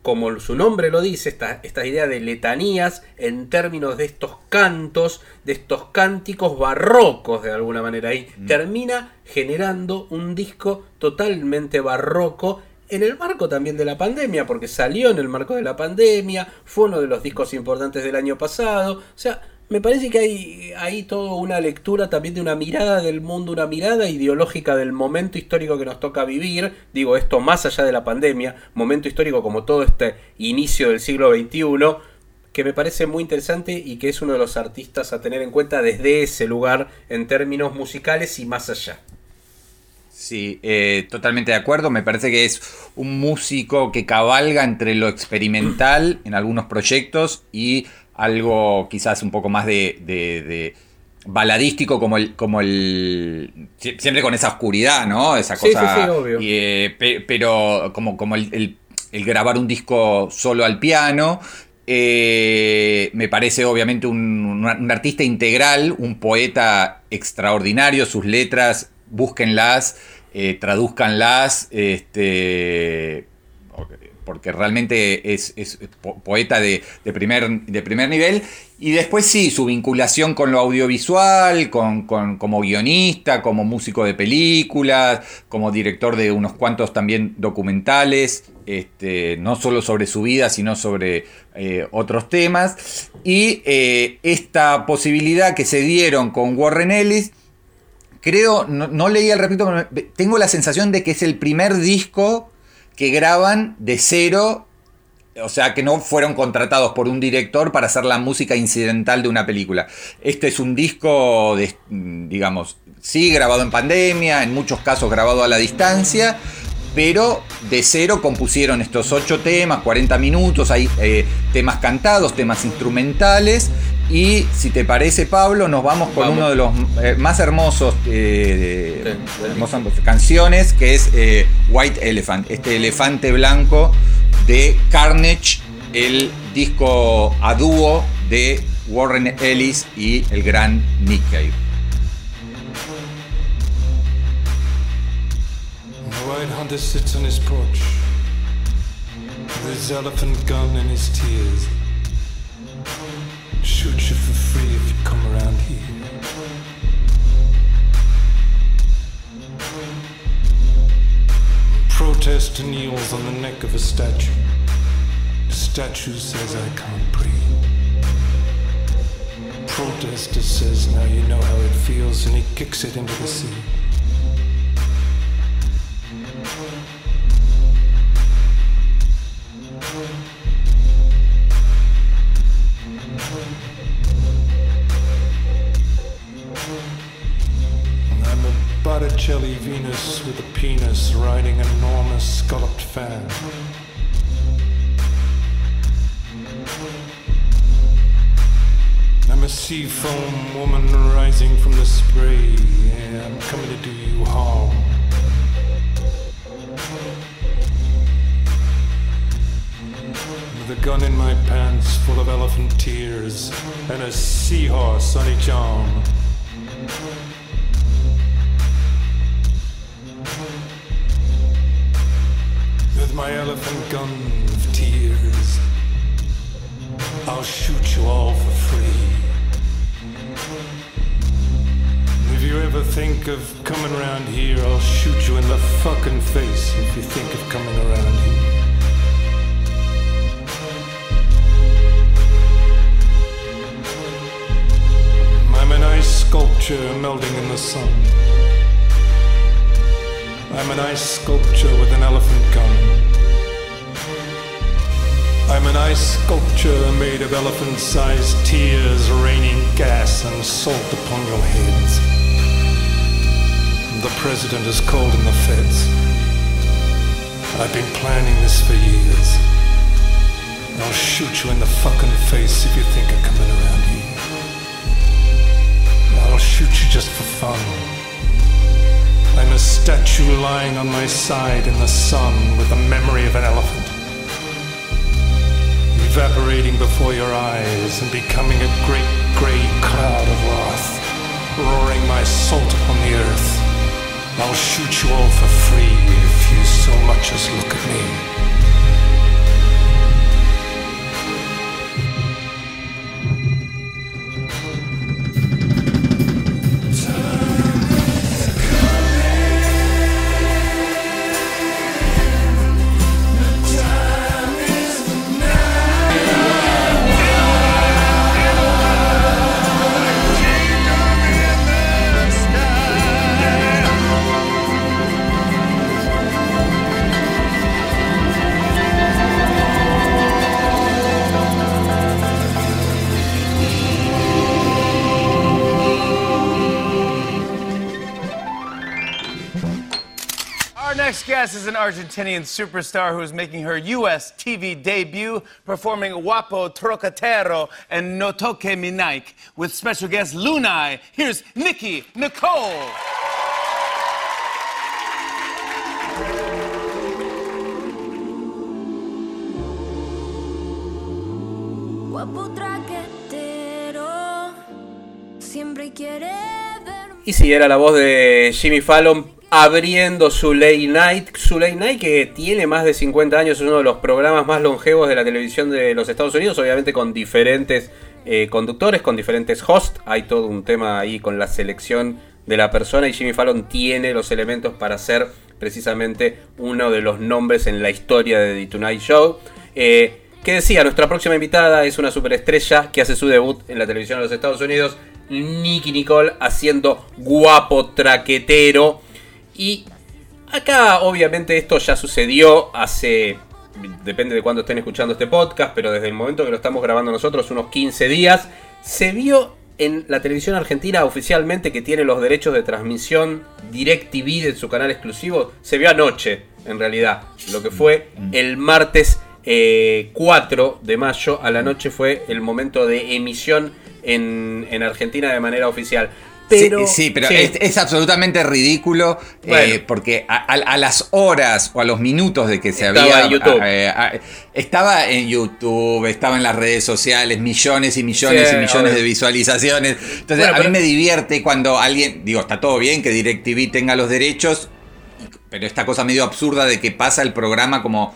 como su nombre lo dice, esta, esta, idea de letanías en términos de estos cantos, de estos cánticos barrocos de alguna manera, y mm. termina generando un disco totalmente barroco en el marco también de la pandemia, porque salió en el marco de la pandemia, fue uno de los discos importantes del año pasado, o sea, me parece que hay, hay toda una lectura también de una mirada del mundo, una mirada ideológica del momento histórico que nos toca vivir. Digo, esto más allá de la pandemia, momento histórico como todo este inicio del siglo XXI, que me parece muy interesante y que es uno de los artistas a tener en cuenta desde ese lugar en términos musicales y más allá. Sí, eh, totalmente de acuerdo. Me parece que es un músico que cabalga entre lo experimental en algunos proyectos y algo quizás un poco más de, baladístico como el, como el. Siempre con esa oscuridad, ¿no? Esa cosa. Eh, pero como, como el, grabar un disco solo al piano. Eh, me parece obviamente un, artista integral, un poeta extraordinario, sus letras, búsquenlas, eh, traduzcanlas, este, porque realmente es, poeta de, primer, nivel. Y después sí, su vinculación con lo audiovisual, con, como guionista, como músico de películas, como director de unos cuantos también documentales, este, no solo sobre su vida, sino sobre eh, otros temas. Y eh, esta posibilidad que se dieron con Warren Ellis, creo, no, no leí al respecto, tengo la sensación de que es el primer disco que graban de cero, o sea, que no fueron contratados por un director para hacer la música incidental de una película. Este es un disco, de, digamos, sí, grabado en pandemia, en muchos casos grabado a la distancia, pero de cero compusieron estos ocho temas, 40 minutos, hay eh, temas cantados, temas instrumentales, y si te parece, Pablo, nos vamos con uno de los eh, más hermosos eh, canciones, que es White Elephant, este elefante blanco de Carnage, el disco a dúo de Warren Ellis y el gran Nick Cave. White hunter sits on his porch, with his elephant gun in his tears. shoot you for free if you come around here. Protester kneels on the neck of a statue. The statue says, I can't breathe. Protester says, now you know how it feels, and he kicks it into the sea. I'm a sea foam woman rising from the spray. Yeah, I'm coming to do you harm. With a gun in my pants full of elephant tears and a seahorse on each arm. My elephant gun of tears, I'll shoot you all for free. If you ever think of coming around here, I'll shoot you in the fucking face if you think of coming around here. I'm an ice sculpture melting in the sun. I'm an ice sculpture with an elephant gun. I'm an ice sculpture made of elephant sized tears raining gas and salt upon your heads. The president has called in the feds. I've been planning this for years. I'll shoot you in the fucking face if you think of coming around here. I'll shoot you just for fun. I'm a statue lying on my side in the sun with the memory of an elephant. Evaporating before your eyes and becoming a great grey cloud of wrath, roaring my salt upon the earth. I'll shoot you all for free if you so much as look at me. Next guest is an Argentinian superstar who is making her U.S. TV debut performing Guapo Trocatero and No Toque Mi Nike with special guest Lunai. Here's Nikki Nicole. Guapo traquetero, siempre quiere ver. Y sí, era la voz de Jimmy Fallon abriendo su Late Night. Su Late Night que tiene más de 50 años, es uno de los programas más longevos de la televisión de los Estados Unidos, obviamente con diferentes eh, conductores, con diferentes hosts. Hay todo un tema ahí con la selección de la persona y Jimmy Fallon tiene los elementos para ser precisamente uno de los nombres en la historia de The Tonight Show. Eh, que decía, nuestra próxima invitada es una superestrella que hace su debut en la televisión de los Estados Unidos, Nicky Nicole, haciendo guapo traquetero. Y acá obviamente esto ya sucedió hace, depende de cuándo estén escuchando este podcast, pero desde el momento que lo estamos grabando nosotros, unos 15 días, se vio en la televisión argentina oficialmente que tiene los derechos de transmisión DirecTV de su canal exclusivo, se vio anoche en realidad, lo que fue el martes eh, 4 de mayo a la noche fue el momento de emisión en, en Argentina de manera oficial. Pero, sí, sí, pero sí. Es, es absolutamente ridículo eh, porque a, a- a las horas o a los minutos de que se Estaba había... en YouTube. eh, estaba en YouTube, estaba en las redes sociales, millones y millones Sí, y millones de visualizaciones. Entonces Bueno, a pero- mí me divierte cuando alguien, digo, está todo bien que DirecTV tenga los derechos, pero esta cosa medio absurda de que pasa el programa como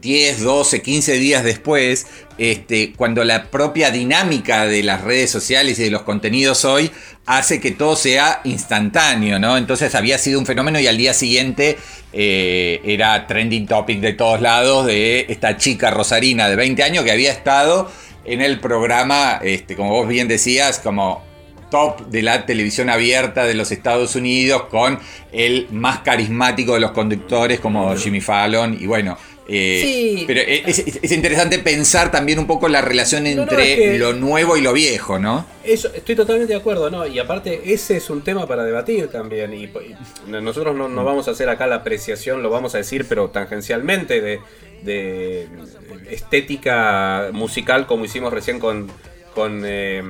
10, 12, 15 días después, este, cuando la propia dinámica de las redes sociales y de los contenidos hoy hace que todo sea instantáneo, ¿no? Entonces había sido un fenómeno y al día siguiente eh, era trending topic de todos lados de esta chica rosarina de 20 años que había estado en el programa, este, como vos bien decías, como top de la televisión abierta de los Estados Unidos con el más carismático de los conductores como Jimmy Fallon y bueno. Eh, Sí. Pero es, es- es interesante pensar también un poco la relación no, entre es que- lo nuevo y lo viejo, ¿no? Eso, estoy totalmente de acuerdo, ¿no? Y aparte, ese es un tema para debatir también. Y, y nosotros no, no vamos a hacer acá la apreciación, lo vamos a decir, pero tangencialmente, de, de estética musical, como hicimos recién con, con eh,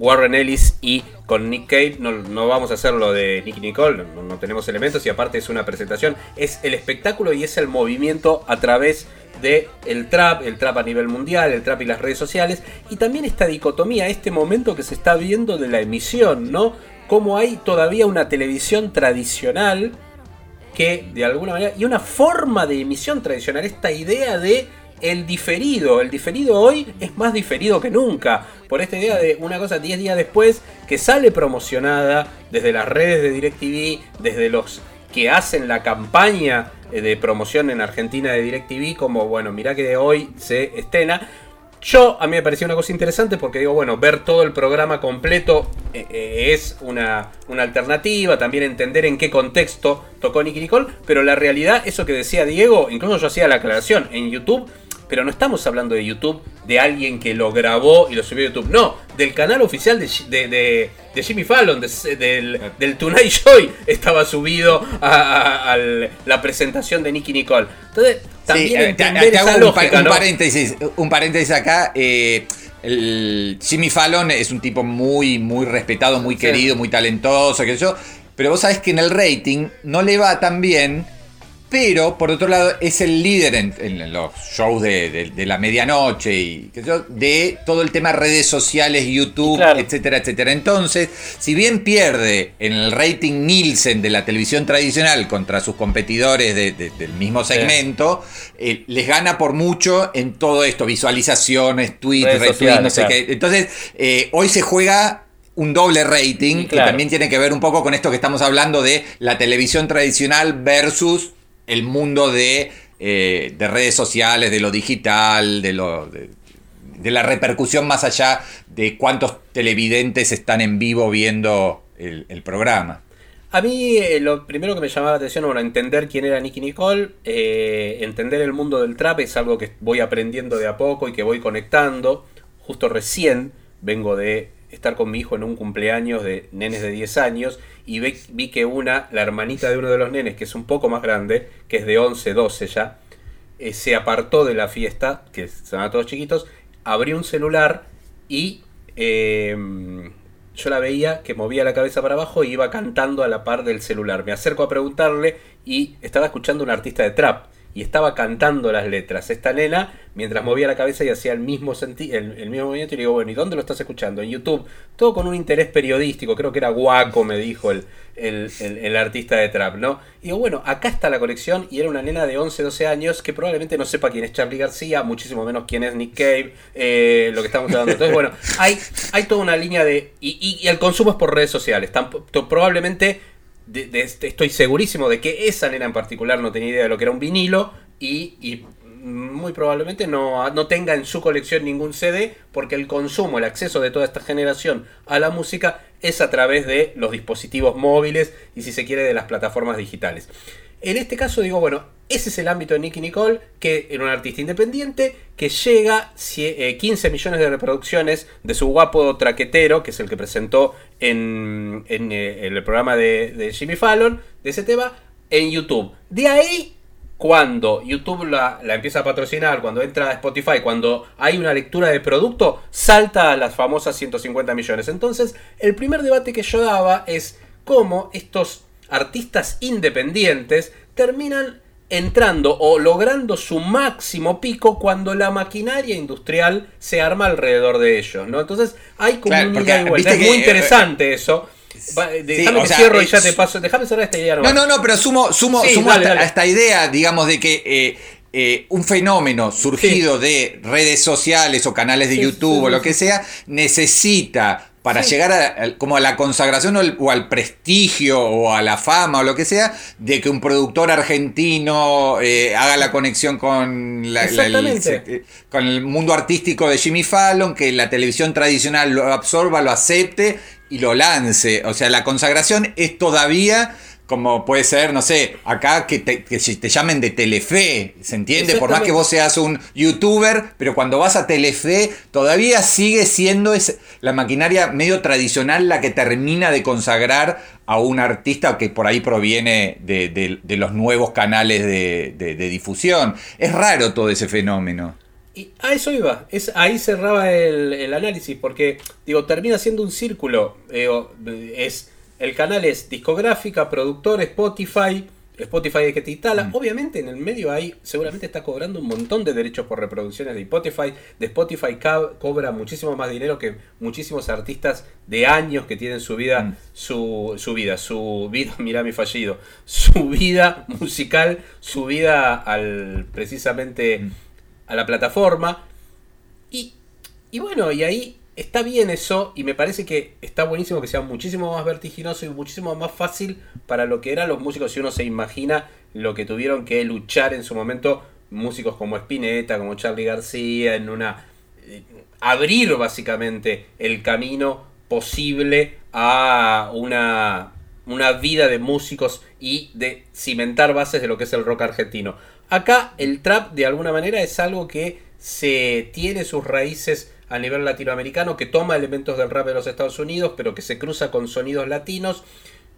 Warren Ellis y con Nick Cave. No, no vamos a hacer lo de Nicky Nicole, no, no tenemos elementos y aparte es una presentación. Es el espectáculo y es el movimiento a través de el trap, el trap a nivel mundial, el trap y las redes sociales, y también esta dicotomía, este momento que se está viendo de la emisión, ¿no? Cómo hay todavía una televisión tradicional que de alguna manera y una forma de emisión tradicional, esta idea de el diferido, el diferido hoy es más diferido que nunca, por esta idea de una cosa 10 días después que sale promocionada desde las redes de DirecTV, desde los que hacen la campaña eh, de promoción en Argentina de DirecTV, como bueno, mirá que hoy se estrena. Yo, a mí me pareció una cosa interesante porque digo, bueno, ver todo el programa completo eh, eh, es una, una, alternativa, también entender en qué contexto tocó Nicky Nicole, pero la realidad, eso que decía Diego, incluso yo hacía la aclaración, en YouTube pero no estamos hablando de YouTube, de alguien que lo grabó y lo subió a YouTube. No, del canal oficial de, de, de, Jimmy Fallon, del, del, Tonight Show, estaba subido a, a, la presentación de Nicky Nicole. Entonces, también sí, entender te, esa un, lógica, un, ¿no? paréntesis, un paréntesis acá. Eh, el Jimmy Fallon es un tipo muy, muy respetado, muy querido, muy talentoso, que yo. Pero vos sabés que en el rating no le va tan bien pero por otro lado es el líder en, en los shows de, de, de, la medianoche y de todo el tema redes sociales, YouTube, claro. etcétera, etcétera. Entonces, si bien pierde en el rating Nielsen de la televisión tradicional contra sus competidores de, del mismo segmento, sí. eh, les gana por mucho en todo esto, visualizaciones, tweets, retweets, no sé claro. qué. Entonces, eh, hoy se juega un doble rating, claro. que también tiene que ver un poco con esto que estamos hablando de la televisión tradicional versus el mundo de, eh, de, redes sociales, de lo digital, de, lo, de, la repercusión más allá de cuántos televidentes están en vivo viendo el, programa. A mí eh, lo primero que me llamaba la atención era entender quién era Nicky Nicole, eh, entender el mundo del trap es algo que voy aprendiendo de a poco y que voy conectando. Justo recién vengo de estar con mi hijo en un cumpleaños de nenes de 10 años y vi, que una, la hermanita de uno de los nenes, que es un poco más grande, que es de 11, 12 ya, eh, se apartó de la fiesta, que son todos chiquitos, abrió un celular y eh, yo la veía que movía la cabeza para abajo y iba cantando a la par del celular. Me acerco a preguntarle y estaba escuchando un artista de trap y estaba cantando las letras. Esta nena, mientras movía la cabeza y hacía el mismo, el, el, mismo movimiento, y le digo, bueno, ¿y dónde lo estás escuchando? En YouTube. Todo con un interés periodístico, creo que era guaco, me dijo el, el, el, artista de trap, ¿no? Y digo, bueno, acá está la colección, y era una nena de 11, 12 años que probablemente no sepa quién es Charlie García, muchísimo menos quién es Nick Cave, eh, lo que estamos hablando. Entonces, bueno, hay, hay toda una línea de... Y, y, y el consumo es por redes sociales. Tamp probablemente de, estoy segurísimo de que esa nena en particular no tenía idea de lo que era un vinilo y, y muy probablemente no, no, tenga en su colección ningún CD porque el consumo, el acceso de toda esta generación a la música es a través de los dispositivos móviles y si se quiere de las plataformas digitales. En este caso digo, bueno, ese es el ámbito de Nicky Nicole, que era un artista independiente que llega 15 millones de reproducciones de su guapo traquetero, que es el que presentó en, en el programa de, Jimmy Fallon, de ese tema, en YouTube. De ahí, cuando YouTube la, la, empieza a patrocinar, cuando entra a Spotify, cuando hay una lectura de producto, salta a las famosas 150 millones. Entonces, el primer debate que yo daba es cómo estos artistas independientes terminan entrando o logrando su máximo pico cuando la maquinaria industrial se arma alrededor de ellos, ¿no? Entonces hay como claro, vuelta. Es muy interesante eh, eso. Déjame sí, que cierro sea, y ya te paso. Déjame cerrar esta idea. No, no, no, pero sumo, sumo, sí, sumo dale, a esta idea, digamos, de que eh, eh, un fenómeno surgido sí. de redes sociales o canales de YouTube o lo que sea necesita para sí. llegar a, a, como a la consagración o al, o al, prestigio o a la fama o lo que sea, de que un productor argentino eh, haga la conexión con, la, la, el, con el mundo artístico de Jimmy Fallon, que la televisión tradicional lo absorba, lo acepte y lo lance. O sea, la consagración es todavía como puede ser, no sé, acá que te, te llamen de Telefe, ¿se entiende? Por más que vos seas un youtuber, pero cuando vas a Telefe todavía sigue siendo es, la maquinaria medio tradicional la que termina de consagrar a un artista que por ahí proviene de, los nuevos canales de, difusión. Es raro todo ese fenómeno. Y a eso iba, es, ahí cerraba el, análisis, porque digo, termina siendo un círculo. Digo, es, el canal es discográfica, productor, Spotify, Spotify es que te instala. Obviamente en el medio ahí seguramente está cobrando un montón de derechos por reproducciones de Spotify. De Spotify cobra muchísimo más dinero que muchísimos artistas de años que tienen su vida, Mm. su, su vida, su vida, mira mi fallido, su vida musical, su vida al precisamente Mm. a la plataforma. Y, y bueno, y ahí está bien eso, y me parece que está buenísimo que sea muchísimo más vertiginoso y muchísimo más fácil para lo que eran los músicos, si uno se imagina lo que tuvieron que luchar en su momento músicos como Spinetta, como Charlie García, en una... eh, abrir básicamente el camino posible a una, una vida de músicos y de cimentar bases de lo que es el rock argentino. Acá el trap de alguna manera es algo que se tiene sus raíces a nivel latinoamericano, que toma elementos del rap de los Estados Unidos, pero que se cruza con sonidos latinos.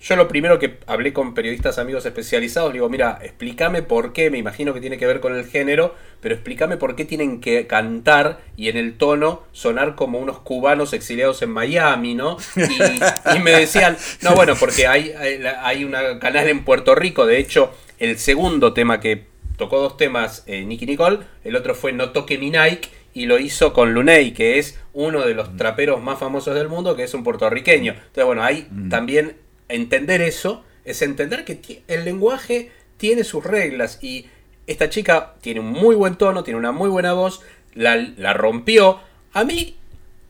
Yo lo primero que hablé con periodistas amigos especializados, digo, mira, explícame por qué, me imagino que tiene que ver con el género, pero explícame por qué tienen que cantar y en el tono sonar como unos cubanos exiliados en Miami, ¿no? Y, me decían, no, bueno, porque hay, hay, hay un canal en Puerto Rico, de hecho, el segundo tema que tocó dos temas eh, Nicky Nicole, el otro fue No Toque Mi Nike, y lo hizo con Luney, que es uno de los traperos más famosos del mundo, que es un puertorriqueño. Entonces, bueno, ahí también entender eso es entender que el lenguaje tiene sus reglas y esta chica tiene un muy buen tono, tiene una muy buena voz, la, la rompió. A mí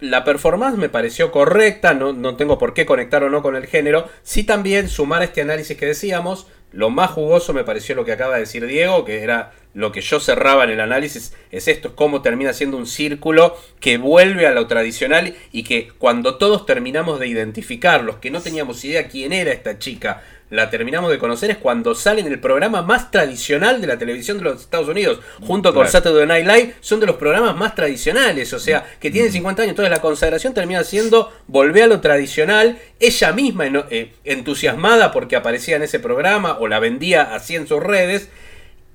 la performance me pareció correcta, no, no tengo por qué conectar o no con el género. Sí también sumar este análisis que decíamos, lo más jugoso me pareció lo que acaba de decir Diego, que era lo que yo cerraba en el análisis, es esto, es cómo termina siendo un círculo que vuelve a lo tradicional y que cuando todos terminamos de identificar, los que no teníamos idea quién era esta chica, la terminamos de conocer es cuando sale en el programa más tradicional de la televisión de los Estados Unidos, junto con Claro. Saturday Night Live, son de los programas más tradicionales, o sea, que tienen 50 años, entonces la consagración termina siendo volver a lo tradicional, ella misma eh, entusiasmada porque aparecía en ese programa o la vendía así en sus redes,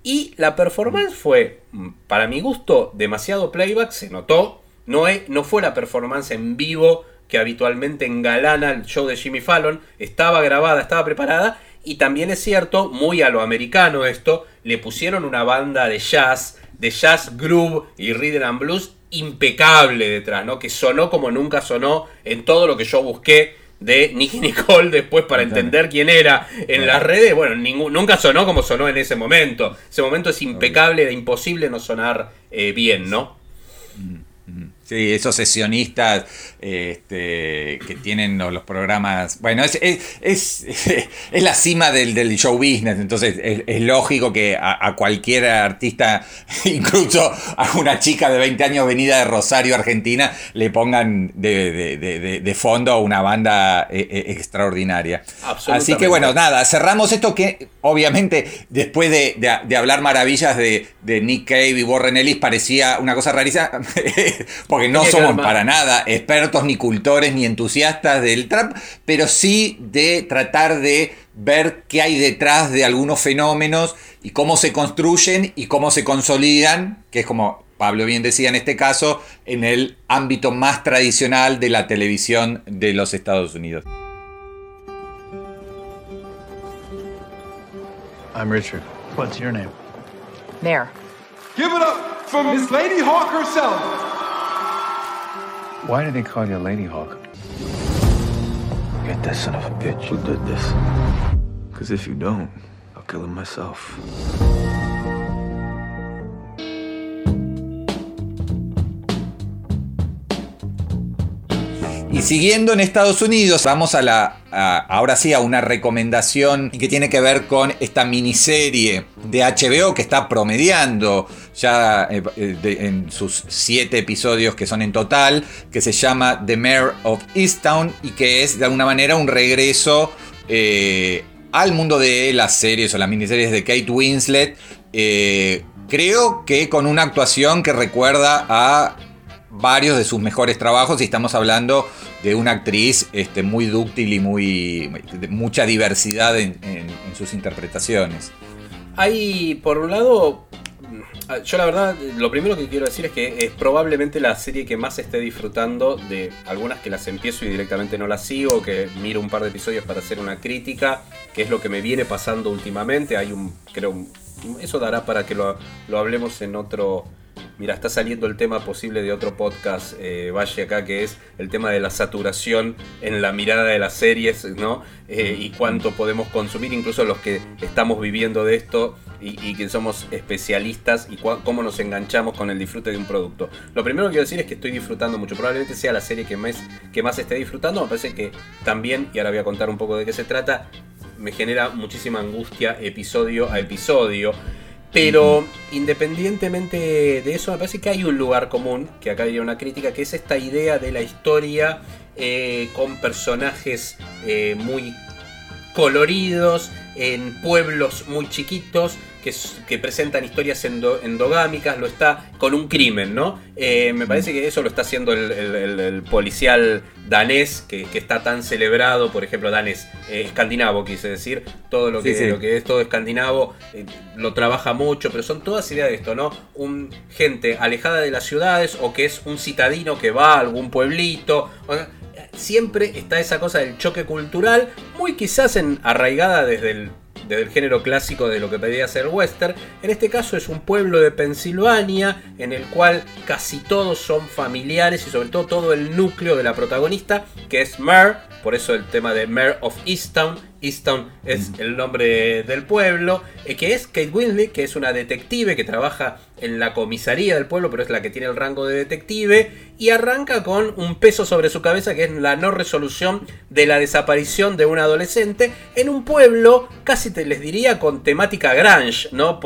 y la performance fue, mm, para mi gusto, demasiado playback, se notó. No, es- no fue la performance en vivo que habitualmente engalana el show de Jimmy Fallon. Estaba grabada, estaba preparada. Y también es cierto, muy a lo americano esto, le pusieron una banda de jazz, de jazz groove y rhythm and blues impecable detrás, ¿no? Que sonó como nunca sonó en todo lo que yo busqué de Nicky Nicole después para entender quién era en las redes. Bueno, ningún- nunca sonó como sonó en ese momento. Ese momento es impecable, era imposible no sonar eh, bien, ¿no? Sí, esos sesionistas este, que tienen los, los programas. Bueno, es, es, es, es la cima del, del show business, entonces es, es lógico que a, a cualquier artista, incluso a una chica de 20 años venida de Rosario, Argentina, le pongan de, de- de- fondo una banda eh, eh, extraordinaria. Así que bueno, nada, cerramos esto que obviamente después de, de- de hablar maravillas de, de Nick Cave y Warren Ellis parecía una cosa rarísima, porque no somos para nada expertos ni cultores ni entusiastas del trap, pero sí de tratar de ver qué hay detrás de algunos fenómenos y cómo se construyen y cómo se consolidan, que es como Pablo bien decía en este caso, en el ámbito más tradicional de la televisión de los Estados Unidos. I'm Richard. What's your name? There. Give it up for Miss Lady Hawk herself. Why do they call you Lady Hawk? Get this son of a bitch. Who did this? Because if you don't, I'll kill him myself. Y siguiendo en Estados Unidos, vamos a la. a- ahora sí, a una recomendación que tiene que ver con esta miniserie de HBO que está promediando ya eh, eh, en sus siete episodios que son en total, que se llama The Mayor of Easttown y que es de alguna manera un regreso eh, al mundo de las series o las miniseries de Kate Winslet. creo que con una actuación que recuerda a varios de sus mejores trabajos y estamos hablando de una actriz este, muy dúctil y muy de mucha diversidad en, sus interpretaciones. Hay, por un lado, yo la verdad, lo primero que quiero decir es que es probablemente la serie que más esté disfrutando de algunas que las empiezo y directamente no las sigo, que miro un par de episodios para hacer una crítica, que es lo que me viene pasando últimamente. Hay un, creo, eso dará para que lo, lo hablemos en otro... Mira, está saliendo el tema posible de otro podcast, eh, Valle acá, que es el tema de la saturación en la mirada de las series, ¿no? Eh, y cuánto podemos consumir, incluso los que estamos viviendo de esto y, que somos especialistas y cómo nos enganchamos con el disfrute de un producto. Lo primero que quiero decir es que estoy disfrutando mucho, probablemente sea la serie que más, que más esté disfrutando, me parece que también, y ahora voy a contar un poco de qué se trata, me genera muchísima angustia episodio a episodio. Pero independientemente de eso, me parece que hay un lugar común, que acá diría una crítica, que es esta idea de la historia eh, con personajes eh, muy coloridos, en pueblos muy chiquitos, que, presentan historias endo- endogámicas, lo está con un crimen, ¿no? Eh, me parece que eso lo está haciendo el, el- el- el policial danés, que, que está tan celebrado, por ejemplo, danés, eh, escandinavo, quise decir, todo lo que, Sí, sí. lo que es todo escandinavo, eh, lo trabaja mucho, pero son todas ideas de esto, ¿no? Un gente alejada de las ciudades o que es un citadino que va a algún pueblito. o sea, siempre está esa cosa del choque cultural, muy quizás en, arraigada desde el, desde el género clásico de lo que pedía ser western. En este caso es un pueblo de Pensilvania en el cual casi todos son familiares y sobre todo todo el núcleo de la protagonista, que es Mare, por eso el tema de Mare of Easttown. Easttown es el nombre del pueblo, eh, que es Kate Winslet, que es una detective que trabaja en la comisaría del pueblo, pero es la que tiene el rango de detective, y arranca con un peso sobre su cabeza que es la no resolución de la desaparición de un adolescente en un pueblo, casi te les diría, con temática grunge, ¿no?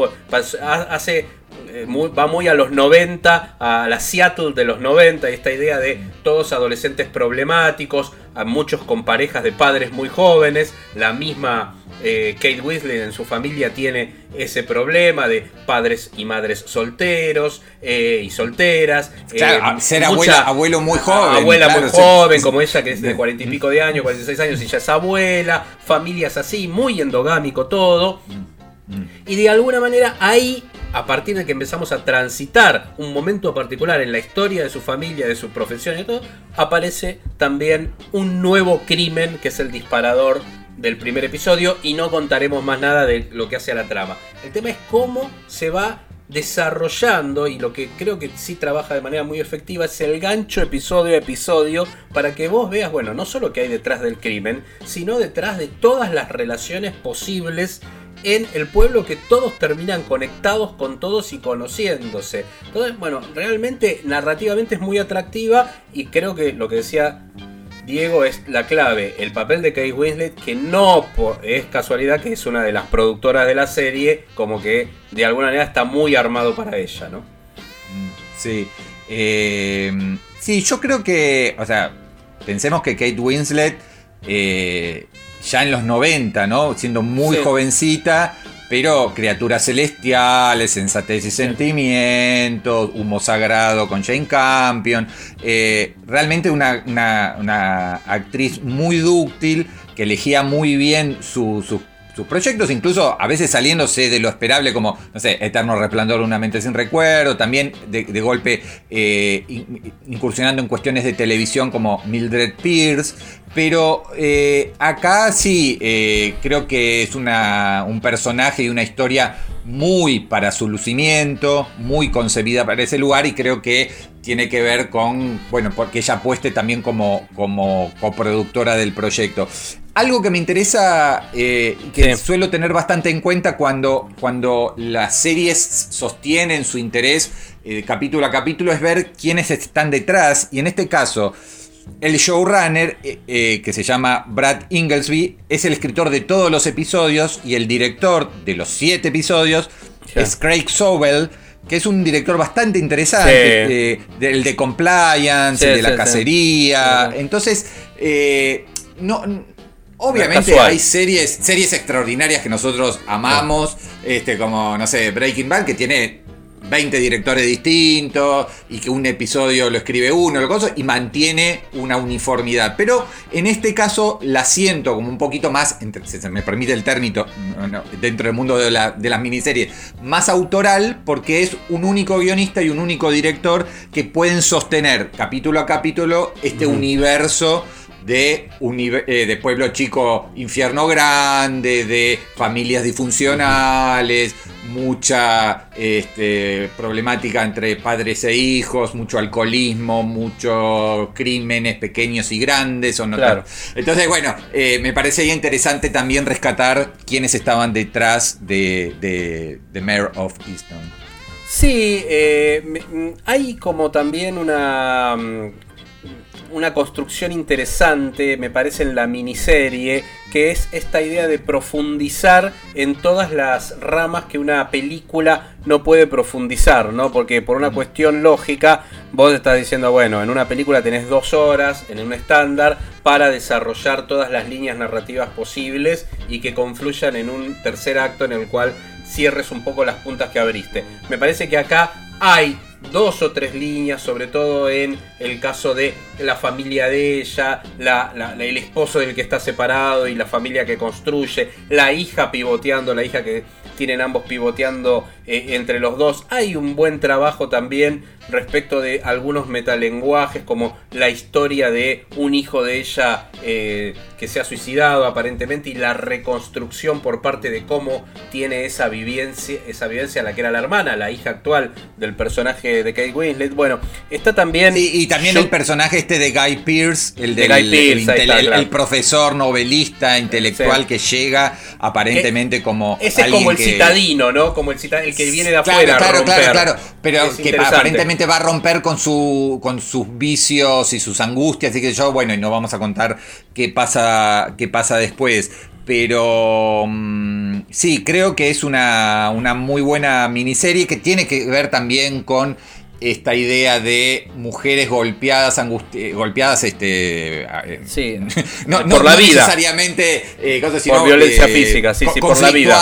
Hace eh, muy- va muy a los 90, a la Seattle de los 90, y esta idea de todos adolescentes problemáticos, a muchos con parejas de padres muy jóvenes, la misma eh, Kate Winslet en su familia tiene ese problema de padres y madres solteros eh, y solteras. Claro, eh, ser mucha- abuelo muy joven, Abuela claro, muy joven, como ella que es de cuarenta y pico de años, 46 años y ya es abuela, familias así, muy endogámico todo. Y de alguna manera ahí, a partir de que empezamos a transitar un momento particular en la historia de su familia, de su profesión y todo, aparece también un nuevo crimen que es el disparador del primer episodio y no contaremos más nada de lo que hace a la trama. El tema es cómo se va desarrollando y lo que creo que sí trabaja de manera muy efectiva es el gancho episodio a episodio para que vos veas, bueno, no solo qué hay detrás del crimen, sino detrás de todas las relaciones posibles en el pueblo que todos terminan conectados con todos y conociéndose. Entonces, bueno, realmente narrativamente es muy atractiva y creo que lo que decía Diego es la clave, el papel de Kate Winslet, que no es casualidad que es una de las productoras de la serie, como que de alguna manera está muy armado para ella, ¿no? Sí. Eh, sí, yo creo que. O sea, pensemos que Kate Winslet. eh, ya en los 90, ¿no? Siendo muy Sí. jovencita. Pero criaturas celestiales, sensatez y sentimientos, humo sagrado con Jane Campion. eh, realmente una, una- una actriz muy dúctil que elegía muy bien su- sus sus proyectos, incluso a veces saliéndose de lo esperable, como, no sé, Eterno Resplandor, Una mente sin recuerdo, también de, golpe eh, in- incursionando en cuestiones de televisión como Mildred Pierce, pero eh, acá sí, eh, creo que es una, un personaje y una historia muy para su lucimiento, muy concebida para ese lugar y creo que tiene que ver con, bueno, porque ella apueste también como, como coproductora del proyecto. Algo que me interesa, eh, que suelo tener bastante en cuenta cuando, cuando las series sostienen su interés eh, capítulo a capítulo, es ver quiénes están detrás. Y en este caso, el showrunner, eh, que se llama Brad Inglesby, es el escritor de todos los episodios y el director de los siete episodios es Craig Sobel, que es un director bastante interesante, Sí. eh, del de Compliance, Sí, el de la sí. cacería. Entonces, eh, no. Obviamente hay series, series extraordinarias que nosotros amamos, este, como, no sé, Breaking Bad, que tiene 20 directores distintos y que un episodio lo escribe uno, lo cosa, y mantiene una uniformidad. Pero en este caso la siento como un poquito más, si se me permite el término, no, no, dentro del mundo de, la- de las miniseries, más autoral porque es un único guionista y un único director que pueden sostener capítulo a capítulo este universo de, eh, de pueblo chico, infierno grande, de familias disfuncionales, mucha este, problemática entre padres e hijos, mucho alcoholismo, muchos crímenes pequeños y grandes. O no Claro. Entonces, bueno, eh, me parecía interesante también rescatar quiénes estaban detrás de, de, de Mayor of Easton. Sí, eh, mm, hay como también una, mm, una construcción interesante, me parece, en la miniserie, que es esta idea de profundizar en todas las ramas que una película no puede profundizar, ¿no? Porque por una cuestión lógica, vos estás diciendo, bueno, en una película tenés dos horas, en un estándar, para desarrollar todas las líneas narrativas posibles y que confluyan en un tercer acto en el cual cierres un poco las puntas que abriste. Me parece que acá hay dos o tres líneas, sobre todo en el caso de la familia de ella, la- la- la- el esposo del que está separado y la familia que construye, la hija pivoteando, la hija que tienen ambos pivoteando eh, entre los dos. Hay un buen trabajo también respecto de algunos metalenguajes, como la historia de un hijo de ella eh, que se ha suicidado aparentemente y la reconstrucción por parte de cómo tiene esa vivencia, esa vivencia la que era la hermana, la hija actual del personaje de Kate Winslet. Bueno, está también... Sí, y también Yo- el personaje este de Guy Pearce, el, De del, Guy Pearce, el ahí intele- está, el- claro. el profesor novelista intelectual Sí. que llega aparentemente como Ese es como el que- citadino, ¿no? Como el, cita- el que viene de Claro, afuera. claro, claro, romper. claro. Pero Es que aparentemente va a romper con su con sus vicios y sus angustias, y que yo, bueno, y no vamos a contar qué pasa, qué pasa después. Pero mm, sí, creo que es una, una muy buena miniserie que tiene que ver también con esta idea de mujeres golpeadas, angusti- golpeadas, este, eh, Sí, no, por no- la no vida. necesariamente eh, cosas, Por sino, violencia eh, física, sí, sí, por la vida.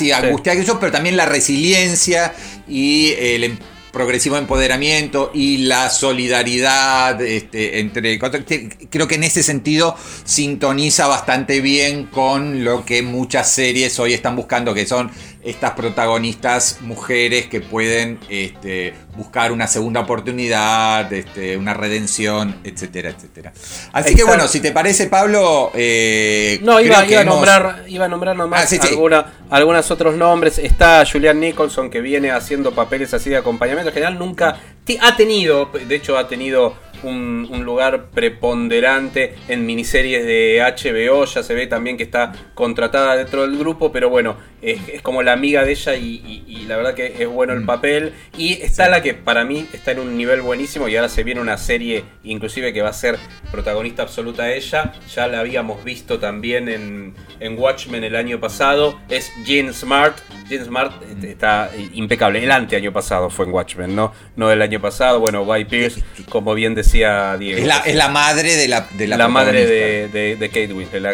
y angustiadas, yo, pero también la resiliencia y el em- progresivo empoderamiento y la solidaridad este, entre creo que en ese sentido sintoniza bastante bien con lo que muchas series hoy están buscando que son estas protagonistas mujeres que pueden este, buscar una segunda oportunidad este, una redención etcétera etcétera así que bueno si te parece Pablo eh, No, iba, a hemos- nombrar, iba a nombrar nomás Ah, sí, sí. alguna- algunos otros nombres. Está Julian Nicholson que viene haciendo papeles así de acompañamiento. En general nunca ha tenido, de hecho ha tenido un, un lugar preponderante en miniseries de HBO. Ya se ve también que está contratada dentro del grupo, pero bueno, es, es como la amiga de ella y, y- y la verdad que es bueno el Mm. papel. Y está la que para mí está en un nivel buenísimo y ahora se viene una serie inclusive que va a ser protagonista absoluta ella. Ya la habíamos visto también en, en Watchmen el año pasado. Es Jean Smart. Jean Smart este, está impecable. El ante año pasado fue en Watchmen, ¿no? No el año pasado. Bueno, Guy Pierce, como bien decía Diego. es la, es la madre de la de la, la madre de, de- de Kate Winslet.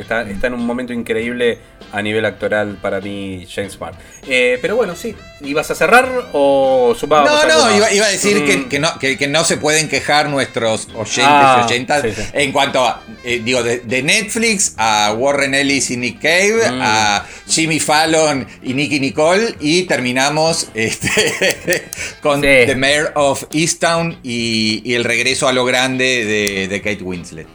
Está, está en un momento increíble a nivel actoral para mí, James Smart. Eh, pero bueno, sí. ¿Ibas a cerrar o No, no, iba, iba a decir Mm. que, que no, que, que no se pueden quejar nuestros oyentes Ah, oyentas sí, sí. en cuanto a, eh, digo, de, de Netflix a Warren Ellis y Nick Cave, Mm. a Jimmy Fallon y Nicky Nicole, y terminamos este, con Sí. The Mayor of Easttown y, y el regreso a lo grande de, de Kate Winslet.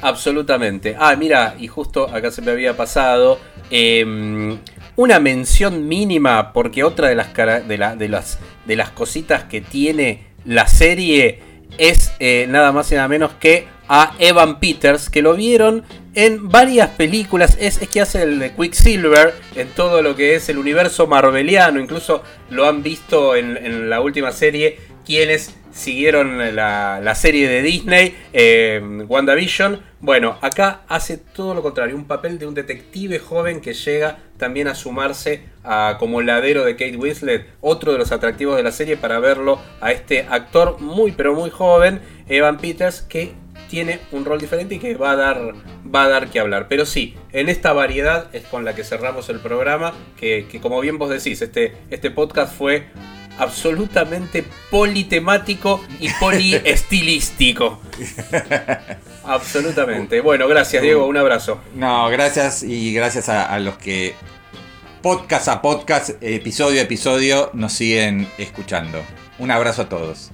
Absolutamente. Ah, mira, y justo acá se me había pasado. eh, una mención mínima, porque otra de las, de, la- de las, de las cositas que tiene la serie es eh, nada más y nada menos que a Evan Peters, que lo vieron en varias películas. Es, es que hace el de Quicksilver en todo lo que es el universo marveliano. Incluso lo han visto en la última serie quienes siguieron la, la serie de Disney, eh, WandaVision. Bueno, acá hace todo lo contrario, un papel de un detective joven que llega también a sumarse a, como ladero de Kate Winslet, otro de los atractivos de la serie para verlo a este actor muy pero muy joven, Evan Peters, que tiene un rol diferente y que va a dar va a dar que hablar. Pero sí, en esta variedad es con la que cerramos el programa, que, que como bien vos decís, este, este podcast fue absolutamente politemático y poliestilístico. absolutamente. Bueno, gracias Diego, un abrazo. No, gracias y gracias a, a los que podcast a podcast, episodio a episodio nos siguen escuchando. Un abrazo a todos.